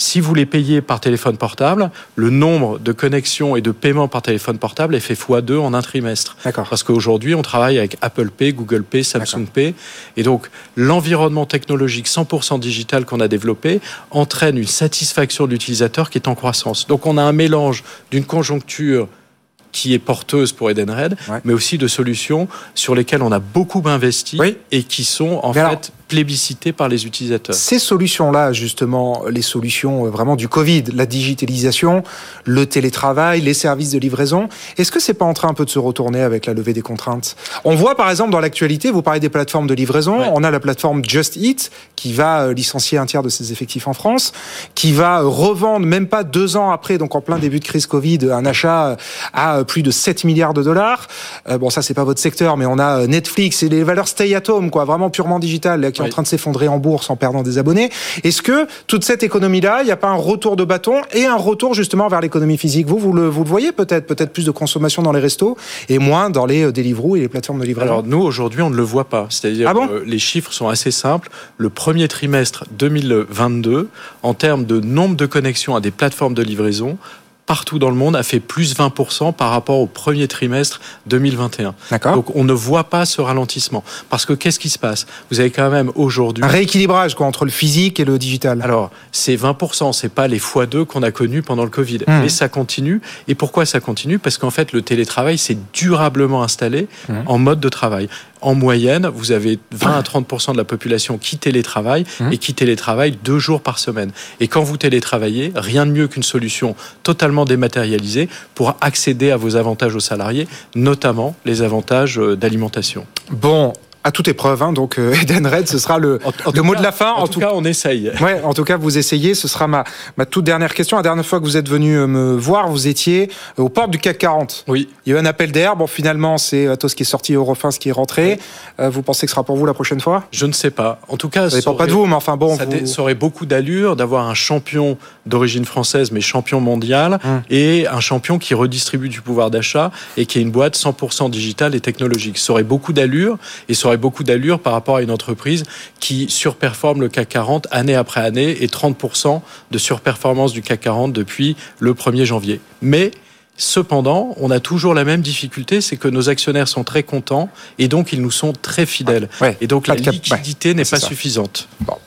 Si vous les payez par téléphone portable, le nombre de connexions et de paiements par téléphone portable est fait x2 en un trimestre. Parce qu'aujourd'hui, on travaille avec Apple Pay, Google Pay, Samsung Pay. Et donc, l'environnement technologique 100% digital qu'on a développé entraîne une satisfaction de l'utilisateur qui est en croissance. Donc, on a un mélange d'une conjoncture qui est porteuse pour Edenred, mais aussi de solutions sur lesquelles on a beaucoup investi et qui sont en fait plébiscité par les utilisateurs. Ces solutions-là, justement, les solutions euh, vraiment du Covid, la digitalisation, le télétravail, les services de livraison, est-ce que c'est pas en train un peu de se retourner avec la levée des contraintes? On voit par exemple dans l'actualité, vous parlez des plateformes de livraison, on a la plateforme Just Eat qui va euh, licencier un tiers de ses effectifs en France, qui va euh, revendre même pas deux ans après, donc en plein début de crise Covid, un achat à plus de 7 milliards de dollars. Bon, ça c'est pas votre secteur, mais on a Netflix et les valeurs stay at home, quoi, vraiment purement digitales, en train de s'effondrer en bourse en perdant des abonnés. Est-ce que toute cette économie-là, il n'y a pas un retour de bâton et un retour justement vers l'économie physique? Vous, vous le, vous le voyez peut-être, peut-être plus de consommation dans les restos et moins dans les euh, Deliveroo et les plateformes de livraison? Alors nous aujourd'hui, on ne le voit pas. C'est-à-dire ah bon? les chiffres sont assez simples. Le premier trimestre 2022, en termes de nombre de connexions à des plateformes de livraison, partout dans le monde a fait plus 20% par rapport au premier trimestre 2021. Donc on ne voit pas ce ralentissement. Parce que qu'est-ce qui se passe? Vous avez quand même aujourd'hui... Un rééquilibrage quoi, entre le physique et le digital. Alors, c'est 20%, c'est pas les x2 qu'on a connus pendant le Covid. Hmm. Mais ça continue. Et pourquoi ça continue? Parce qu'en fait, le télétravail s'est durablement installé hmm. en mode de travail en moyenne, vous avez 20 à 30% de la population qui télétravaille mmh. et qui télétravaille deux jours par semaine. Et quand vous télétravaillez, rien de mieux qu'une solution totalement dématérialisée pour accéder à vos avantages aux salariés, notamment les avantages euh, d'alimentation. Bon, à toute épreuve. Hein, donc euh, [laughs] Eden Red, ce sera le, le mot de la fin. En, tout, cas, on essaye. Ouais, en tout cas, vous essayez. Ce sera ma, ma toute dernière question. La dernière fois que vous êtes venu euh, me voir, vous étiez aux portes du CAC 40. Oui. Il y a eu un appel d'air. Bon, finalement, c'est Atos qui est sorti, Eurofins qui est rentré. vous pensez que ce sera pour vous la prochaine fois? Je ne sais pas. En tout cas, ça dépend pas de vous, mais enfin bon. Ça, vous... aurait beaucoup d'allure d'avoir un champion d'origine française, mais champion mondial, hum. et un champion qui redistribue du pouvoir d'achat et qui est une boîte 100% digitale et technologique. Ça aurait beaucoup d'allure et ça aurait beaucoup d'allure par rapport à une entreprise qui surperforme le CAC 40 année après année et 30% de surperformance du CAC 40 depuis le 1er janvier. Mais Cependant, on a toujours la même difficulté, c'est que nos actionnaires sont très contents et donc ils nous sont très fidèles. et donc la liquidité n'est pas suffisante. Bon.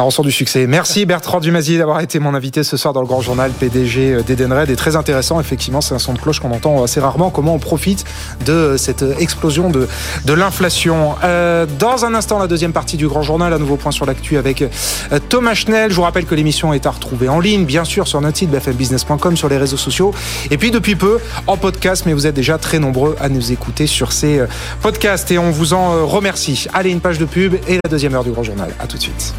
La du succès. Merci Bertrand Dumazier d'avoir été mon invité ce soir dans le Grand Journal PDG d'Edenred. Et très intéressant, effectivement, c'est un son de cloche qu'on entend assez rarement. Comment on profite de cette explosion de, de l'inflation? Euh, dans un instant, la deuxième partie du Grand Journal, un nouveau point sur l'actu avec euh, Thomas Schnell. Je vous rappelle que l'émission est à retrouver en ligne, bien sûr, sur notre site bfmbusiness.com, sur les réseaux sociaux. Et puis depuis peu, en podcast, mais vous êtes déjà très nombreux à nous écouter sur ces euh, podcasts et on vous en remercie. Allez, une page de pub et la deuxième heure du Grand Journal. À tout de suite.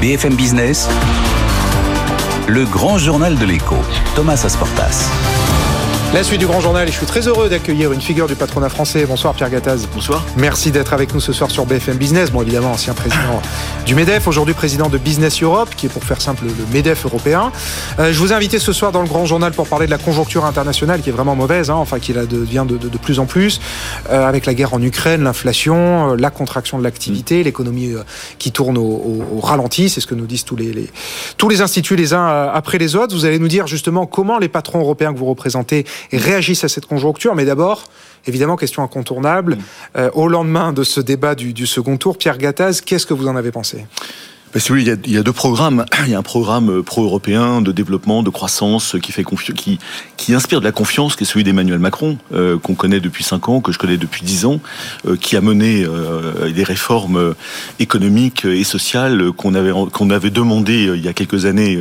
BFM Business, le grand journal de l'écho, Thomas Asportas. La suite du Grand Journal et je suis très heureux d'accueillir une figure du patronat français. Bonsoir Pierre Gattaz. Bonsoir. Merci d'être avec nous ce soir sur BFM Business. Bon évidemment ancien président [coughs] du MEDEF, aujourd'hui président de Business Europe, qui est pour faire simple le MEDEF européen. Euh, je vous ai invité ce soir dans le Grand Journal pour parler de la conjoncture internationale qui est vraiment mauvaise, hein, enfin qui devient de, de, de, plus en plus, euh, avec la guerre en Ukraine, l'inflation, euh, la contraction de l'activité, mm. l'économie euh, qui tourne au, au, au ralenti, c'est ce que nous disent tous les, les, tous les instituts les uns euh, après les autres. Vous allez nous dire justement comment les patrons européens que vous représentez et réagissent à cette conjoncture. Mais d'abord, évidemment, question incontournable. Mm. Euh, au lendemain de ce débat du, du second tour, Pierre Gattaz, qu'est-ce que vous en avez pensé? Parce que oui, il y, a, il y a deux programmes. [clears throat] Il y a un programme euh, pro-européen de développement, de croissance, qui fait qui, qui inspire de la confiance, qui est celui d'Emmanuel Macron, euh, qu'on connaît depuis cinq ans, que je connais depuis dix ans, euh, qui a mené euh, des réformes économiques et sociales qu'on avait qu'on avait demandé il y a quelques années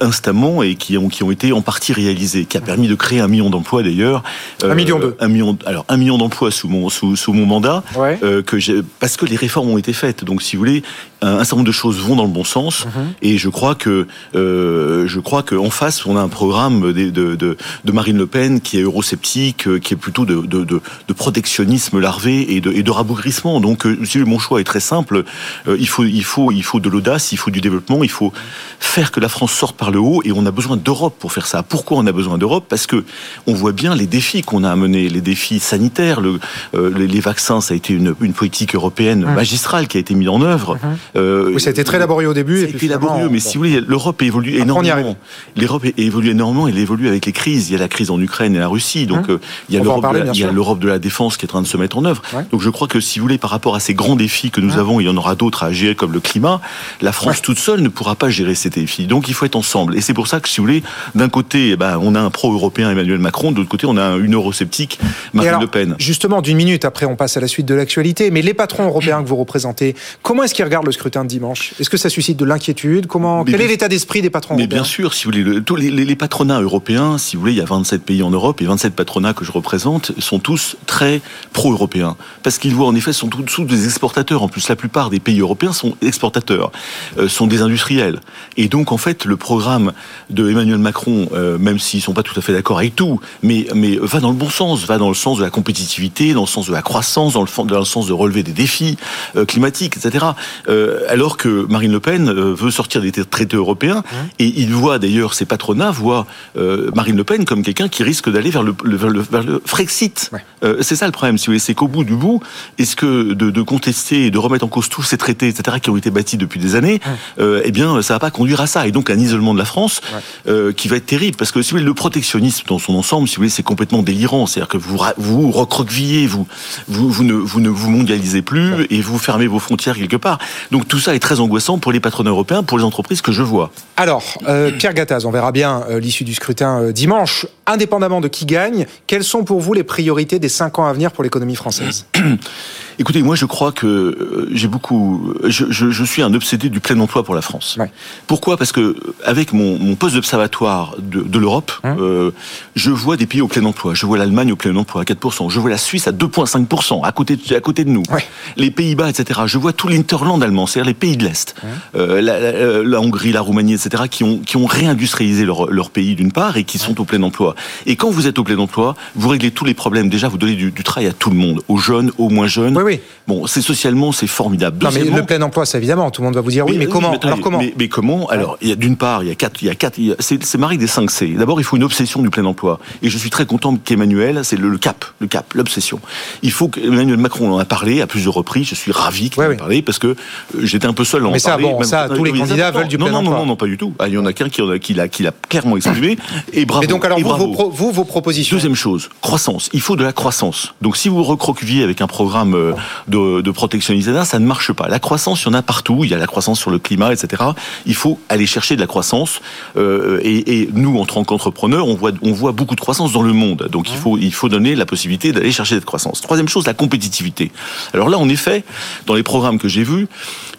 instamment et qui ont qui ont été en partie réalisées, qui a permis de créer un million d'emplois d'ailleurs. un million deux. Un million. Alors un million d'emplois sous mon sous, sous mon mandat, ouais. que j'ai parce que les réformes ont été faites. Donc si vous voulez, un, certain nombre de choses vont dans le bon sens. Mhm. Et je crois que euh, je crois qu'en face, on a un programme de, de, de, de, Marine Le Pen qui est eurosceptique, euh, qui est plutôt de, de, de protectionnisme larvé et de, et de rabougrissement. Donc, euh, mon choix est très simple. Euh, il faut il faut il faut de l'audace, il faut du développement, il faut faire que la France sorte par le haut. Et on a besoin d'Europe pour faire ça. Pourquoi on a besoin d'Europe? Parce que on voit bien les défis qu'on a à mener, les défis sanitaires, le, euh, les, les, vaccins, ça a été une, une politique européenne magistrale qui a été mise en œuvre. Mmh. oui, ça a été très laborieux au début. C'est laborieux, mais bon. si vous voulez, l'Europe évolue énormément. L'Europe évolue énormément, elle évolue avec les crises. Il y a la crise en Ukraine et la Russie, donc hum. il y a l'Europe de, de, la défense qui est en train de se mettre en œuvre. Ouais. Donc je crois que si vous voulez, par rapport à ces grands défis que nous hum. avons, il y en aura d'autres à gérer comme le climat, la France ouais. toute seule ne pourra pas gérer ces défis. Donc il faut être ensemble. Et c'est pour ça que si vous voulez, d'un côté, eh ben, on a un pro-européen Emmanuel Macron, de l'autre côté, on a une eurosceptique Marine alors, Le Pen. Justement, d'une minute après, on passe à la suite de l'actualité. Mais les patrons européens [clears throat] que vous représentez, comment est-ce qu'ils regardent le scrutin? De dimanche Est-ce que ça suscite de l'inquiétude? Comment, Quel est l'état d'esprit des patrons mais bien sûr, si vous voulez, le, tous les, les, les, patronats européens, si vous voulez, il y a 27 pays en Europe et 27 patronats que je représente sont tous très pro-européens. Parce qu'ils voient, en effet, sont tous des exportateurs. En plus, la plupart des pays européens sont exportateurs, euh, sont des industriels. Et donc, en fait, le programme de Emmanuel Macron, euh, même s'ils sont pas tout à fait d'accord avec tout, mais, mais va dans le bon sens, va dans le sens de la compétitivité, dans le sens de la croissance, dans le, dans le sens de relever des défis euh, climatiques, etc. Euh, alors que Marine Le Pen euh, veut sortir des traités européens et il voit d'ailleurs ses patronats voient euh, Marine Le Pen comme quelqu'un qui risque d'aller vers le, le, vers le, vers le Frexit. Ouais. Euh, c'est ça le problème, si vous voulez, c'est qu'au bout du bout, est-ce que de, de, contester et de remettre en cause tous ces traités, etc., qui ont été bâtis depuis des années, euh, eh bien, ça va pas conduire à ça et donc un isolement de la France ouais. euh, qui va être terrible parce que si vous voulez, le protectionnisme dans son ensemble, si vous voulez, c'est complètement délirant. C'est-à-dire que vous vous recroquevillez, vous vous, vous ne vous ne vous mondialisez plus et vous fermez vos frontières quelque part. Donc tout ça est très angoissant pour les patronats européens, pour les entreprises que je vois. Alors, euh, Pierre Gattaz, on verra bien euh, l'issue du scrutin euh, dimanche. Indépendamment de qui gagne, quelles sont pour vous les priorités des cinq ans à venir pour l'économie française [clears throat] Écoutez, moi je crois que euh, j'ai beaucoup, je, je, je, suis un obsédé du plein emploi pour la France. Ouais. Pourquoi? Parce que avec mon, mon poste d'observatoire de, de l'Europe, Hein euh, je vois des pays au plein emploi. Je vois l'Allemagne au plein emploi à 4%. Je vois la Suisse à 2,5% à côté de, à côté de nous. Ouais. Les Pays-Bas, etc. Je vois tout l'interland allemand, c'est-à-dire les pays de l'Est, euh, la, la, la Hongrie, la Roumanie, etc. qui ont qui ont réindustrialisé leur, leur pays d'une part et qui sont au plein emploi. Et quand vous êtes au plein emploi, vous réglez tous les problèmes. Déjà, vous donnez du, du travail à tout le monde, aux jeunes, aux moins jeunes. Oui, oui. Bon, c'est socialement, c'est formidable. Non, mais le plein emploi, c'est évidemment, tout le monde va vous dire oui, mais, comment attendez, Alors comment mais, mais comment Alors, il y a d'une part, il y a quatre, il y a quatre, c'est Marie des 5 C. D'abord, il faut une obsession du plein emploi. Et je suis très content qu'Emmanuel, c'est le, le cap, le cap, l'obsession. Il faut qu'Emmanuel Macron en a parlé à plusieurs reprises. Je suis ravi qu'il en ait parlé parce que euh, j'étais un peu seul à en Mais ça, parler. bon, ça, tous les non, candidats non, veulent du non, plein non, emploi. Non, non, non, pas du tout. Ah, il y en a qu'un qui, l'a, clairement exprimé. Et bravo. Et donc alors Et vous, bravo. Vos, pro- vous, vos propositions Deuxième chose, croissance. Il faut de la croissance. Donc si vous recroquevillez avec un programme euh, de, de protectionnisme, ça ne marche pas. La croissance, il y en a partout. Il y a la croissance sur le climat, etc. Il faut aller chercher de la croissance. Euh, et, et nous, en tant qu'entrepreneurs, on voit, on voit beaucoup de croissance dans le monde. Donc il faut, il faut donner la possibilité d'aller chercher cette croissance. Troisième chose, la compétitivité. Alors là, en effet, dans les programmes que j'ai vus,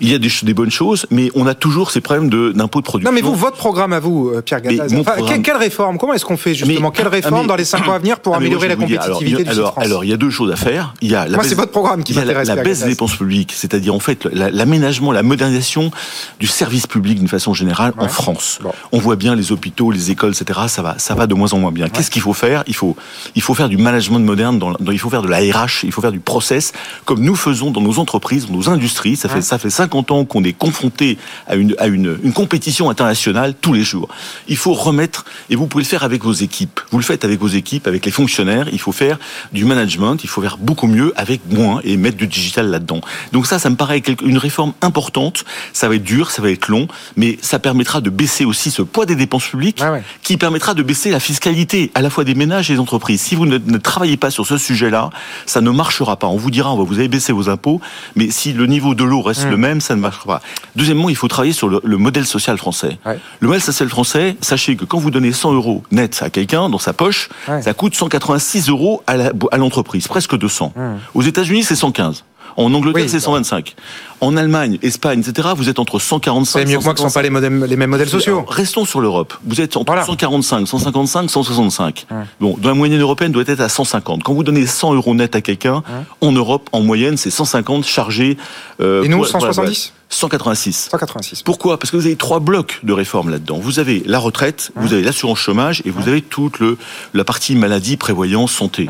il y a des, bonnes choses, mais on a toujours ces problèmes de- d'impôts de, production. Non, mais vous, votre programme à vous, euh, Pierre Gattaz, enfin, programme- quelle, réforme Comment est-ce qu'on fait justement Mais- Quelle ah, réforme mais- dans les cinq ans à venir pour Ah, améliorer la alors, compétitivité du alors, France alors, il y a deux choses à faire. Il y a la Moi, baisse- c'est votre programme qui la, m'intéresse, la baisse des dépenses publiques, c'est-à-dire en fait la- l'aménagement, la modernisation du service public d'une façon générale en Ouais. France. Bon. On voit bien les hôpitaux, les écoles, etc. Ça va, ça va de moins en moins bien. Qu'est-ce qu'il faut faire? Il faut, il faut faire du management moderne. Dans, dans- il faut faire de la RH. Il faut faire du process comme nous faisons dans nos entreprises, dans nos industries. Ça fait, ça fait 50 ans qu'on est confronté à une, à une, une compétition internationale tous les jours. Il faut remettre, et vous pouvez le faire avec vos équipes. Vous le faites avec vos équipes, avec les fonctionnaires. Il faut faire du management. Il faut faire beaucoup mieux avec moins et mettre du digital là-dedans. Donc ça, ça me paraît une réforme importante. Ça va être dur, ça va être long, mais ça permettra de baisser aussi ce poids des dépenses publiques, Ah ouais. qui permettra de baisser la fiscalité à la fois des ménages et des entreprises. Si vous ne, ne travaillez pas sur ce sujet-là, ça ne marchera pas. On vous dira, on va vous avez baissé vos impôts, mais si le niveau de l'eau reste Mmh. le même, ça ne marchera pas. Deuxièmement, il faut travailler sur le, le modèle social français. Ouais. Le modèle social français, sachez que quand vous donnez 100 euros net à quelqu'un dans sa poche, Ouais. ça coûte 186 euros à l'entreprise, presque 200. Aux États-Unis, c'est 115. En Angleterre. Oui, c'est 125. En Allemagne, Espagne, etc., vous êtes entre 145 C'est mieux que moi que ce ne sont pas les, modèles- les mêmes modèles sociaux. restons sur l'Europe. Vous êtes entre Voilà. 145, 155, 165. Bon, dans la moyenne européenne, doit être à 150. Quand vous donnez 100 euros net à quelqu'un, en Europe, en moyenne, c'est 150 chargés. euh, Et nous, pour- pour la 170? boîte. 186. 186. Pourquoi? Parce que vous avez trois blocs de réformes là-dedans. Vous avez la retraite, vous avez l'assurance chômage et vous avez toute le, la partie maladie, prévoyance, santé.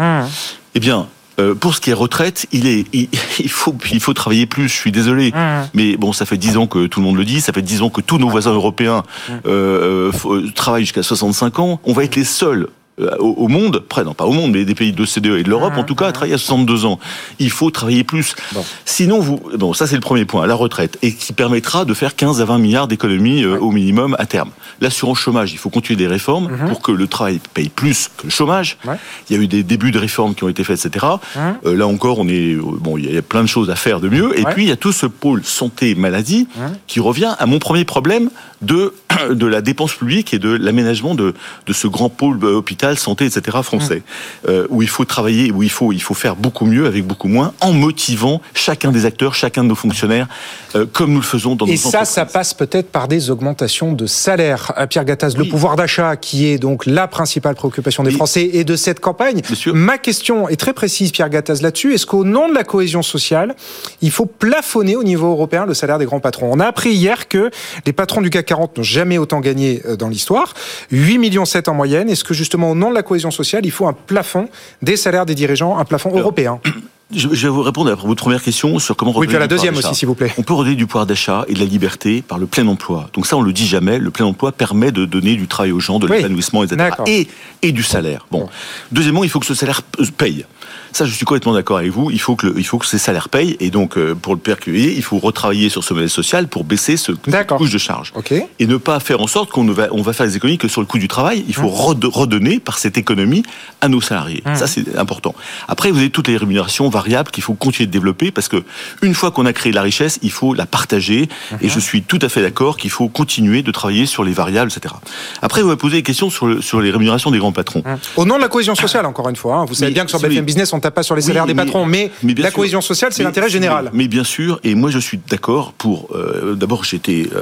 Eh bien, euh, pour ce qui est retraite, il est, il, [laughs] il faut, il faut travailler plus. Je suis désolé, Mmh. mais bon, ça fait dix ans que tout le monde le dit. Ça fait dix ans que tous nos voisins européens euh, euh, euh, travaillent jusqu'à 65 ans. On va être les seuls. Euh, Au, au monde, près, non pas au monde, mais des pays de l'OCDE et de l'Europe, en tout cas, à travailler à 62 ans. Il faut travailler plus. Bon. Sinon, vous, bon, ça c'est le premier point, la retraite, et qui permettra de faire 15 à 20 milliards d'économies euh, au minimum à terme. L'assurance chômage, il faut continuer des réformes pour que le travail paye plus que le chômage. Ouais. Il y a eu des débuts de réformes qui ont été faits, etc. Hein Euh, là encore, on est bon, il y a plein de choses à faire de mieux. Et Ouais. puis il y a tout ce pôle santé maladie Hein qui revient à mon premier problème de [coughs] de la dépense publique et de l'aménagement de de ce grand pôle euh, hôpital santé, etc. français, Hein euh, où il faut travailler, où il faut il faut faire beaucoup mieux avec beaucoup moins, en motivant chacun des acteurs, chacun de nos fonctionnaires, euh, comme nous le faisons dans Et nos ça, entreprises. ça passe peut-être par des augmentations de salaire. Euh, Pierre Gattaz, le Oui. pouvoir d'achat, qui est donc la principale préoccupation des Oui. Français et de cette campagne. Sûr. Ma question est très précise, Pierre Gattaz, là-dessus. Est-ce qu'au nom de la cohésion sociale, il faut plafonner au niveau européen le salaire des grands patrons? On a appris hier que les patrons du CAC 40 n'ont jamais autant gagné euh, dans l'histoire. 8 millions 7 en moyenne. Est-ce que justement, au nom de la cohésion sociale, il faut un plafond des salaires des dirigeants, un plafond européen? [clears throat] Je vais vous répondre à votre première question sur comment Oui, puis redonner à la deuxième aussi, s'il vous plaît. On peut redonner du pouvoir d'achat et de la liberté par le plein emploi. Donc ça, on le dit jamais. Le plein emploi permet de donner du travail aux gens, de Oui, l'épanouissement, etc. Et, et du salaire. Bon. Deuxièmement, il faut que ce salaire paye. Ça, je suis complètement d'accord avec vous. Il faut que, le, il faut que ces salaires payent. Et donc, euh, pour le perculer, il faut retravailler sur ce modèle social pour baisser ce couche de charge. Et ne pas faire en sorte qu'on ne va, on va faire des économies que sur le coût du travail. Il faut rede- redonner par cette économie à nos salariés. Ça, c'est important. Après, vous avez toutes les rémunérations variables qu'il faut continuer de développer parce que une fois qu'on a créé la richesse, il faut la partager. Et je suis tout à fait d'accord qu'il faut continuer de travailler sur les variables, etc. Après, vous m'avez posé des questions sur, le- sur les rémunérations des grands patrons. Au nom de la cohésion sociale, encore une fois. hein. Vous savez Mais- bien que sur oui. BFM Business, on tape pas sur les Oui, salaires des mais- patrons, mais, la sûr. cohésion sociale, c'est l'intérêt général. Mais bien sûr, et moi je suis d'accord pour. euh, D'abord, j'étais euh,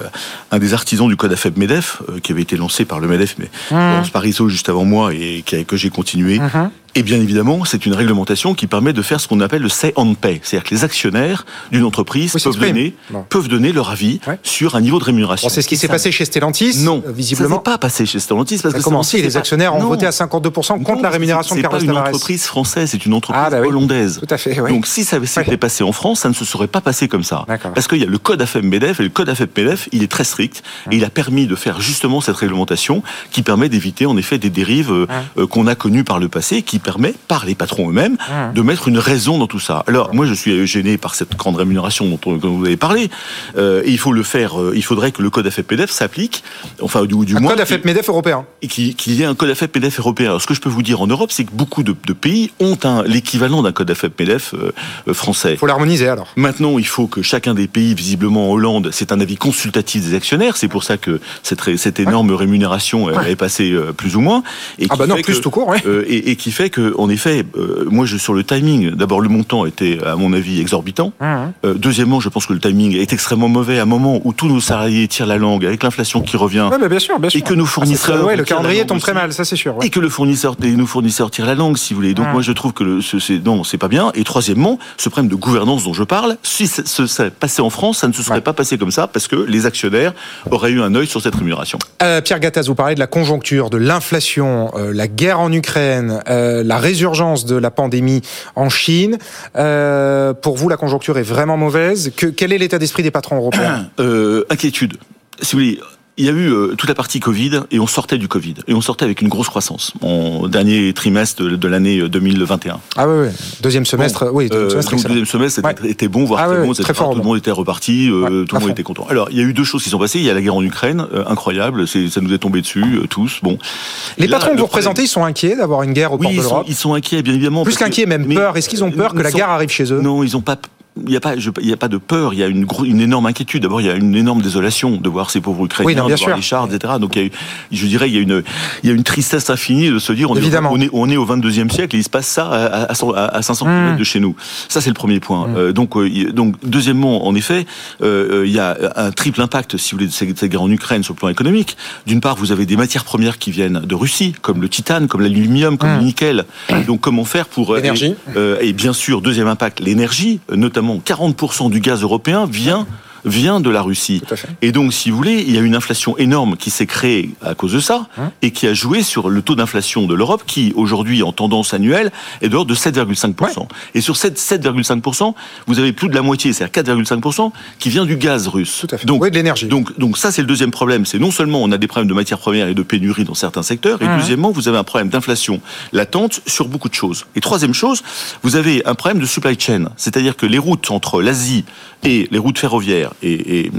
un des artisans du code AFEB MEDEF, euh, qui avait été lancé par le MEDEF, mais Laurence Parisot juste avant moi et que j'ai continué. Mhm. Et bien évidemment, c'est une réglementation qui permet de faire ce qu'on appelle le say on pay, c'est-à-dire que les actionnaires d'une entreprise Oui, peuvent donner, peuvent donner leur avis Ouais. sur un niveau de rémunération. Bon, c'est ce qui s'est passé chez Stellantis, Non, euh, visiblement. Ça pas passé chez Stellantis parce Ça que commencé, les c'est actionnaires ont Non. voté à 52% contre Non, la rémunération de c'est Carlos pas une entreprise française, c'est une entreprise Ah, bah oui. hollandaise. Tout à fait, oui. Donc si ça s'était Ouais. passé en France, ça ne se serait pas passé comme ça. D'accord. Parce qu'il y a le code AFM-MEDEF et le code AFM-MEDEF, il est très strict et il a permis de faire justement cette réglementation qui permet d'éviter en effet des dérives euh, euh, qu'on a connues par le passé, qui permet par les patrons eux-mêmes de mettre une raison dans tout ça. Alors moi je suis gêné par cette grande rémunération dont, on- dont vous avez parlé. Euh, et il faut le faire. euh, il faudrait que le code AFM-MEDEF s'applique, enfin du, du Un moins code AFEP-MEDEF européen. et qu'il y ait un code AFEP-MEDEF européen. Alors, ce que je peux vous dire en Europe, c'est que beaucoup de, de pays ont l'équivalent d'un code AFEP-MEDEF euh, euh, français. Il faut l'harmoniser alors. Maintenant, il faut que chacun des pays, visiblement en Hollande, c'est un avis consultatif des actionnaires. C'est pour ça que cette, énorme rémunération est passée euh, plus ou moins. Et Ah qui bah non, fait plus que- tout court, ouais. euh, et, et qui fait que, en effet, euh, moi, je, sur le timing, d'abord le montant était, à mon avis, exorbitant. Euh, deuxièmement, je pense que le timing est extrêmement mauvais à un moment où tous nos salariés tirent la langue avec l'inflation qui revient. Ouais, bah, bien sûr, bien sûr. Et que nos Ah, fournisseurs ouais, le calendrier tombe très mal, ça c'est sûr. ouais. Et que le fournisseur et nos fournisseurs tirent la langue, si vous voulez. Donc Mm. moi je trouve que le, ce, c'est non, c'est pas bien. Et troisièmement, ce problème de gouvernance dont je parle, si ça se serait passé en France, ça ne se serait pas passé comme ça parce que les actionnaires auraient eu un œil sur cette rémunération. Euh, Pierre Gattaz, vous parlez de la conjoncture, de l'inflation, la guerre en Ukraine, euh, la résurgence de la pandémie en Chine. Euh, pour vous, la conjoncture est vraiment mauvaise. Que, quel est l'état d'esprit des patrons européens [clears throat] Euh, inquiétude. Si vous voulez. Il y a eu euh, toute la partie Covid et on sortait du Covid et on sortait avec une grosse croissance en dernier trimestre de, de l'année euh, 2021. Ah oui, oui. Deuxième semestre, oui, deuxième Euh, semestre, donc, excellent. deuxième semestre était, Ouais. était bon, voire Ah très bon, très etc. fort, tout le monde était reparti, euh, tout le monde fond. était content. Alors, il y a eu deux choses qui sont passées. Il y a la guerre en Ukraine, euh, incroyable, ça nous est tombé dessus, euh, tous. Bon. Les là, patrons que vous représentez, ils sont inquiets d'avoir une guerre au oui, port de ils sont, l'Europe. ils sont inquiets, bien évidemment. Plus qu'inquiets, même mais- peur. Est-ce qu'ils ont peur que la sont- guerre arrive chez eux? Non, ils ont pas. Il n'y a pas, je- il y a pas de peur. Il y a une, une énorme inquiétude. D'abord, il y a une énorme désolation de voir ces pauvres Ukrainiens, Oui, non, bien de voir les chars, etc. Donc, y a eu, je dirais, il y a une, il y a une tristesse infinie de se dire, on est, on est, on est au 22e siècle et il se passe ça à, à, à 500 Mmh. km de chez nous. Ça, c'est le premier point. Euh, donc, euh, donc, deuxièmement, en effet, euh, euh, il y a un triple impact, si vous voulez, de cette, guerre en Ukraine sur le plan économique. D'une part, vous avez des matières premières qui viennent de Russie, comme le titane, comme l'aluminium, comme Mmh. le nickel. Donc, comment faire pour euh, L'énergie. euh, et bien sûr, deuxième impact, l'énergie, euh, notamment 40% du gaz européen vient vient de la Russie. Et donc, si vous voulez, il y a une inflation énorme qui s'est créée à cause de ça Hein et qui a joué sur le taux d'inflation de l'Europe qui, aujourd'hui, en tendance annuelle, est de l'ordre de 7,5%. Et sur cette 7,5%, vous avez plus de la moitié, c'est-à-dire 4,5% qui vient du gaz russe. Tout à fait. Donc, Oui, de l'énergie. donc, donc ça, c'est le deuxième problème. C'est non seulement on a des problèmes de matières premières et de pénurie dans certains secteurs, et Mhm. deuxièmement, vous avez un problème d'inflation latente sur beaucoup de choses. Et troisième chose, vous avez un problème de supply chain. C'est-à-dire que les routes entre l'Asie et les routes ferroviaires et, et,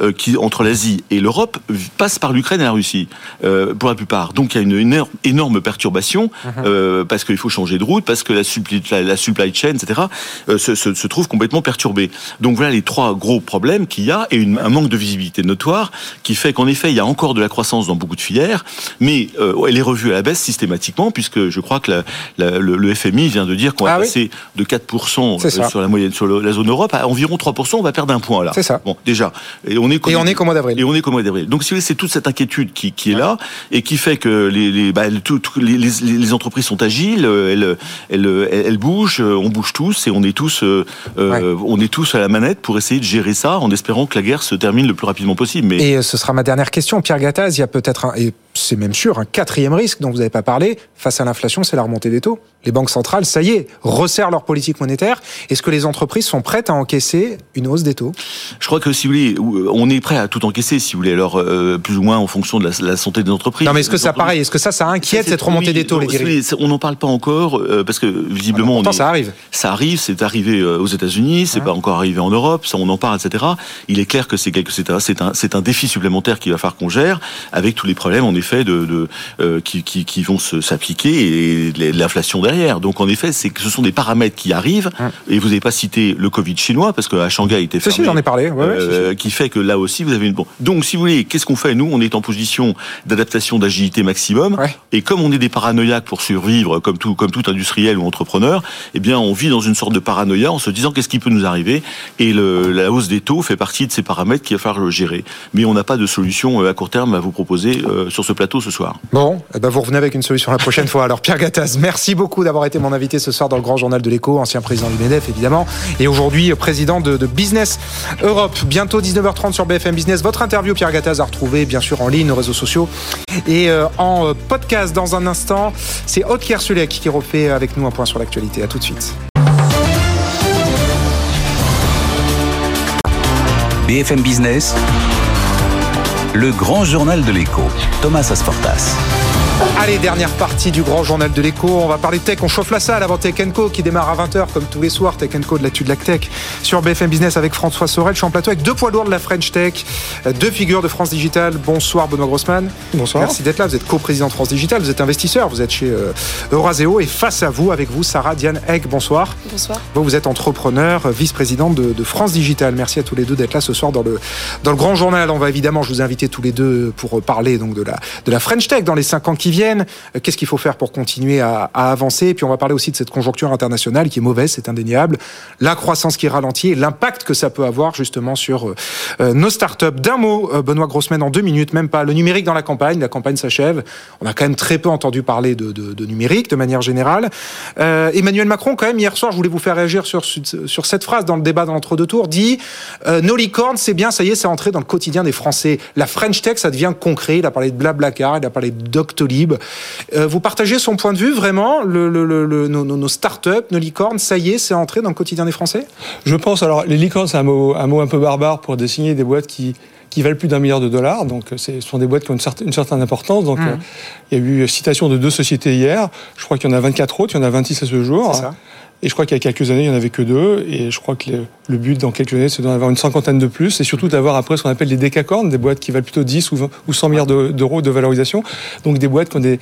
euh, qui entre l'Asie et l'Europe passent par l'Ukraine et la Russie euh, pour la plupart. Donc il y a une énorme, énorme perturbation euh, parce qu'il faut changer de route, parce que la supply, la, la supply chain, etc. se, se, se trouve complètement perturbée. Donc voilà les trois gros problèmes qu'il y a et une- un manque de visibilité notoire qui fait qu'en effet il y a encore de la croissance dans beaucoup de filières, mais elle est revue à la baisse systématiquement puisque je crois que la- la- le, le FMI vient de dire qu'on va Ah oui. passer de 4% C'est ça. sur la moyenne sur la zone Europe à environ 3%. On va perdre un point là. C'est ça. Bon déjà et on est Et on est qu'au mois d'avril. et on est qu'au mois d'avril. Donc si c'est toute cette inquiétude qui, qui est là et qui fait que les, les, bah, tout- tout- les, entreprises sont agiles, euh, elles, elles, elles, elles bougent, euh, on bouge tous et on est tous, euh, on est tous à la manette pour essayer de gérer ça en espérant que la guerre se termine le plus rapidement possible. Mais Et ce sera ma dernière question, Pierre Gattaz. Il y a peut-être un, et c'est même sûr, un quatrième risque dont vous n'avez pas parlé face à l'inflation, c'est la remontée des taux. Les banques centrales, ça y est, resserrent leur politique monétaire. Est-ce que les entreprises sont prêtes à encaisser une hausse des taux? Je crois que si vous voulez, on est prêt à tout encaisser, si vous voulez, alors euh, plus ou moins en fonction de la, santé des entreprises. Non, mais est-ce que ça pareil Est-ce que ça, ça inquiète cette remontée des taux, les dirigeants? On n'en parle pas encore euh, parce que visiblement, ça arrive. Ça arrive, c'est arrivé euh, aux États-Unis, c'est pas encore arrivé en Europe, ça on en parle, etc. Il est clair que c'est un, un défi supplémentaire qu'il va falloir qu'on gère avec tous les problèmes en effet de, de qui, qui, qui, vont s'appliquer et l'inflation derrière. Donc en effet, c'est que ce sont des paramètres qui arrivent. Et vous n'avez pas cité le Covid chinois parce qu'à Shanghai il était fermé. Si, j'en ai parlé. Euh, qui fait que là aussi vous avez une bon. Donc si vous voulez, qu'est-ce qu'on fait Nous, on est en position d'adaptation, d'agilité maximum. Et comme on est des paranoïaques pour survivre, comme tout comme tout industriel ou entrepreneur, eh bien on vit dans une sorte de paranoïa en se disant qu'est-ce qui peut nous arriver. Et le, la hausse des taux fait partie de ces paramètres qu'il va falloir gérer. Mais on n'a pas de solution euh, à court terme à vous proposer euh, sur ce plateau ce soir. Bon, eh ben vous revenez avec une solution la prochaine fois. Alors Pierre Gattaz, merci beaucoup d'avoir été mon invité ce soir dans le grand journal de l'écho, ancien président du MEDEF évidemment, et aujourd'hui président de, Business Europe. Bientôt 19h30 sur BFM Business. Votre interview, Pierre Gattaz, à retrouver bien sûr en ligne, nos réseaux sociaux et euh, en euh, podcast dans un instant. C'est Aude Kersulek qui refait avec nous un point sur l'actualité. À tout de suite. BFM Business, le grand journal de l'écho, Thomas Asportas. Allez, dernière partie du grand journal de l'écho. On va parler tech. On chauffe la salle avant Tech Co qui démarre à 20h comme tous les soirs. Tech Co de l'actu de la tech sur BFM Business avec François Sorel. Je suis en plateau avec deux poids lourds de la French Tech, deux figures de France Digital. Bonsoir Benoît Grossman. Bonsoir. Merci d'être là. Vous êtes co-président de France Digital. Vous êtes investisseur. Vous êtes chez euh, Euraseo. Et face à vous, avec vous, Sarah Diane Egg. Bonsoir. Bonsoir. Vous, vous êtes entrepreneur, vice-présidente de, France Digital. Merci à tous les deux d'être là ce soir dans le, dans le grand journal. On va évidemment, je vous inviter tous les deux pour parler donc de la, de la French Tech dans les cinq ans qui viennent. Qu'est-ce qu'il faut faire pour continuer à, avancer? Et puis on va parler aussi de cette conjoncture internationale qui est mauvaise, c'est indéniable. La croissance qui ralentit et l'impact que ça peut avoir justement sur euh, euh, nos startups. D'un mot, euh, Benoît Grossman, en deux minutes, même pas. Le numérique dans la campagne, la campagne s'achève. On a quand même très peu entendu parler de, numérique de manière générale. Emmanuel Macron, quand même, hier soir, je voulais vous faire réagir sur, cette phrase dans le débat dans l'entre-deux tours, dit Nos licornes, c'est bien, ça y est, c'est entré dans le quotidien des Français. La French Tech, ça devient concret. Il a parlé de Blablacar, il a parlé de Doctolib. Vous partagez son point de vue, vraiment le, nos, nos start-up, nos licornes, ça y est, c'est entré dans le quotidien des Français? Je pense, alors les licornes, c'est un mot, un mot un peu barbare pour désigner des boîtes qui, qui valent plus d'un milliard de dollars. Donc, ce sont des boîtes qui ont une certaine, une certaine importance. Donc, mmh. euh, il y a eu citation de deux sociétés hier. Je crois qu'il y en a 24 autres, il y en a 26 à ce jour. Ça. Et je crois qu'il y a quelques années, il n'y en avait que deux. Et je crois que le, but dans quelques années, c'est d'en avoir une cinquantaine de plus. Et surtout d'avoir après ce qu'on appelle des décacornes, des boîtes qui valent plutôt 10 ou, ou 100 milliards d'euros de valorisation. Donc des boîtes qui ont des,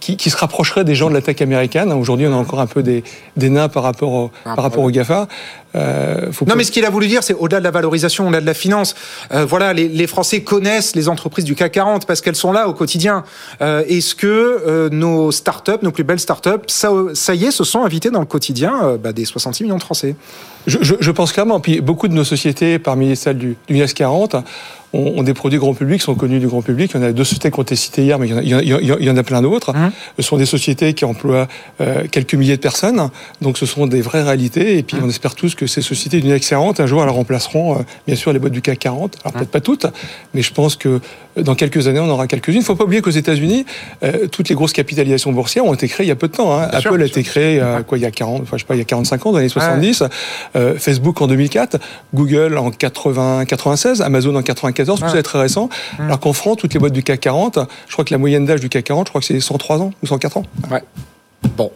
qui, qui, se rapprocherait des gens de la tech américaine. Aujourd'hui, on a encore un peu des, des nains par rapport au, par rapport au GAFA. Euh, non, mais ce qu'il a voulu dire, c'est au-delà de la valorisation, au-delà de la finance. Euh, voilà, les, les, Français connaissent les entreprises du CAC 40 parce qu'elles sont là au quotidien. Euh, Est-ce que euh, nos startups, nos plus belles startups, ça, ça y est, se sont invitées dans le quotidien euh, bah, des 66 millions de Français? Je, je, je, pense clairement. Puis beaucoup de nos sociétés, parmi celles du, du 40, ont, des produits grand public, sont connus du grand public. Il y en a deux sociétés qui ont été citées hier, mais il y en a, il y en a plein d'autres. Mmh. Ce sont des sociétés qui emploient euh, quelques milliers de personnes, donc ce sont des vraies réalités. Et puis mmh. on espère tous que ces sociétés du CAC 40, un jour, elles remplaceront euh, bien sûr les boîtes du CAC 40. Alors mmh. peut-être pas toutes, mais je pense que euh, dans quelques années, on aura quelques-unes. Il ne faut pas oublier qu'aux États-Unis, euh, toutes les grosses capitalisations boursières ont été créées il y a peu de temps. Hein. Apple a été créé quoi, il y a 40, enfin, je sais pas, il y a 45 ans, dans les années 70. Facebook en 2004, Google en 80, 96, Amazon en 94. Tout ça est très récent. Mmh. Alors qu'en France, toutes les boîtes du CAC 40, je crois que la moyenne d'âge du CAC 40, je crois que c'est 103 ans ou 104 ans. Ouais. Bon,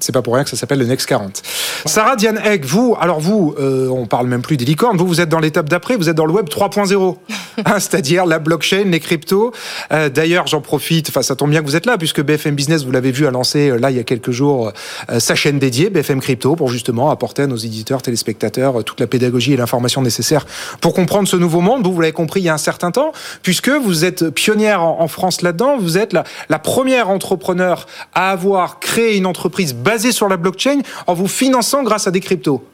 c'est pas pour rien que ça s'appelle le Next 40. Sarah Diane Egg, vous, alors vous, euh, on parle même plus des licornes, vous, vous êtes dans l'étape d'après, vous êtes dans le web 3.0, [laughs] hein, c'est-à-dire la blockchain, les cryptos. Euh, D'ailleurs, j'en profite, enfin ça tombe bien que vous êtes là, puisque BFM Business, vous l'avez vu, a lancé euh, là il y a quelques jours euh, sa chaîne dédiée, BFM Crypto, pour justement apporter à nos éditeurs, téléspectateurs, toute la pédagogie et l'information nécessaire pour comprendre ce nouveau monde. Vous, vous l'avez compris il y a un certain temps, puisque vous êtes pionnière en, en France là-dedans, vous êtes la, la première entrepreneur à avoir créé une entreprise basée sur la blockchain en vous finançant grâce à des cryptos.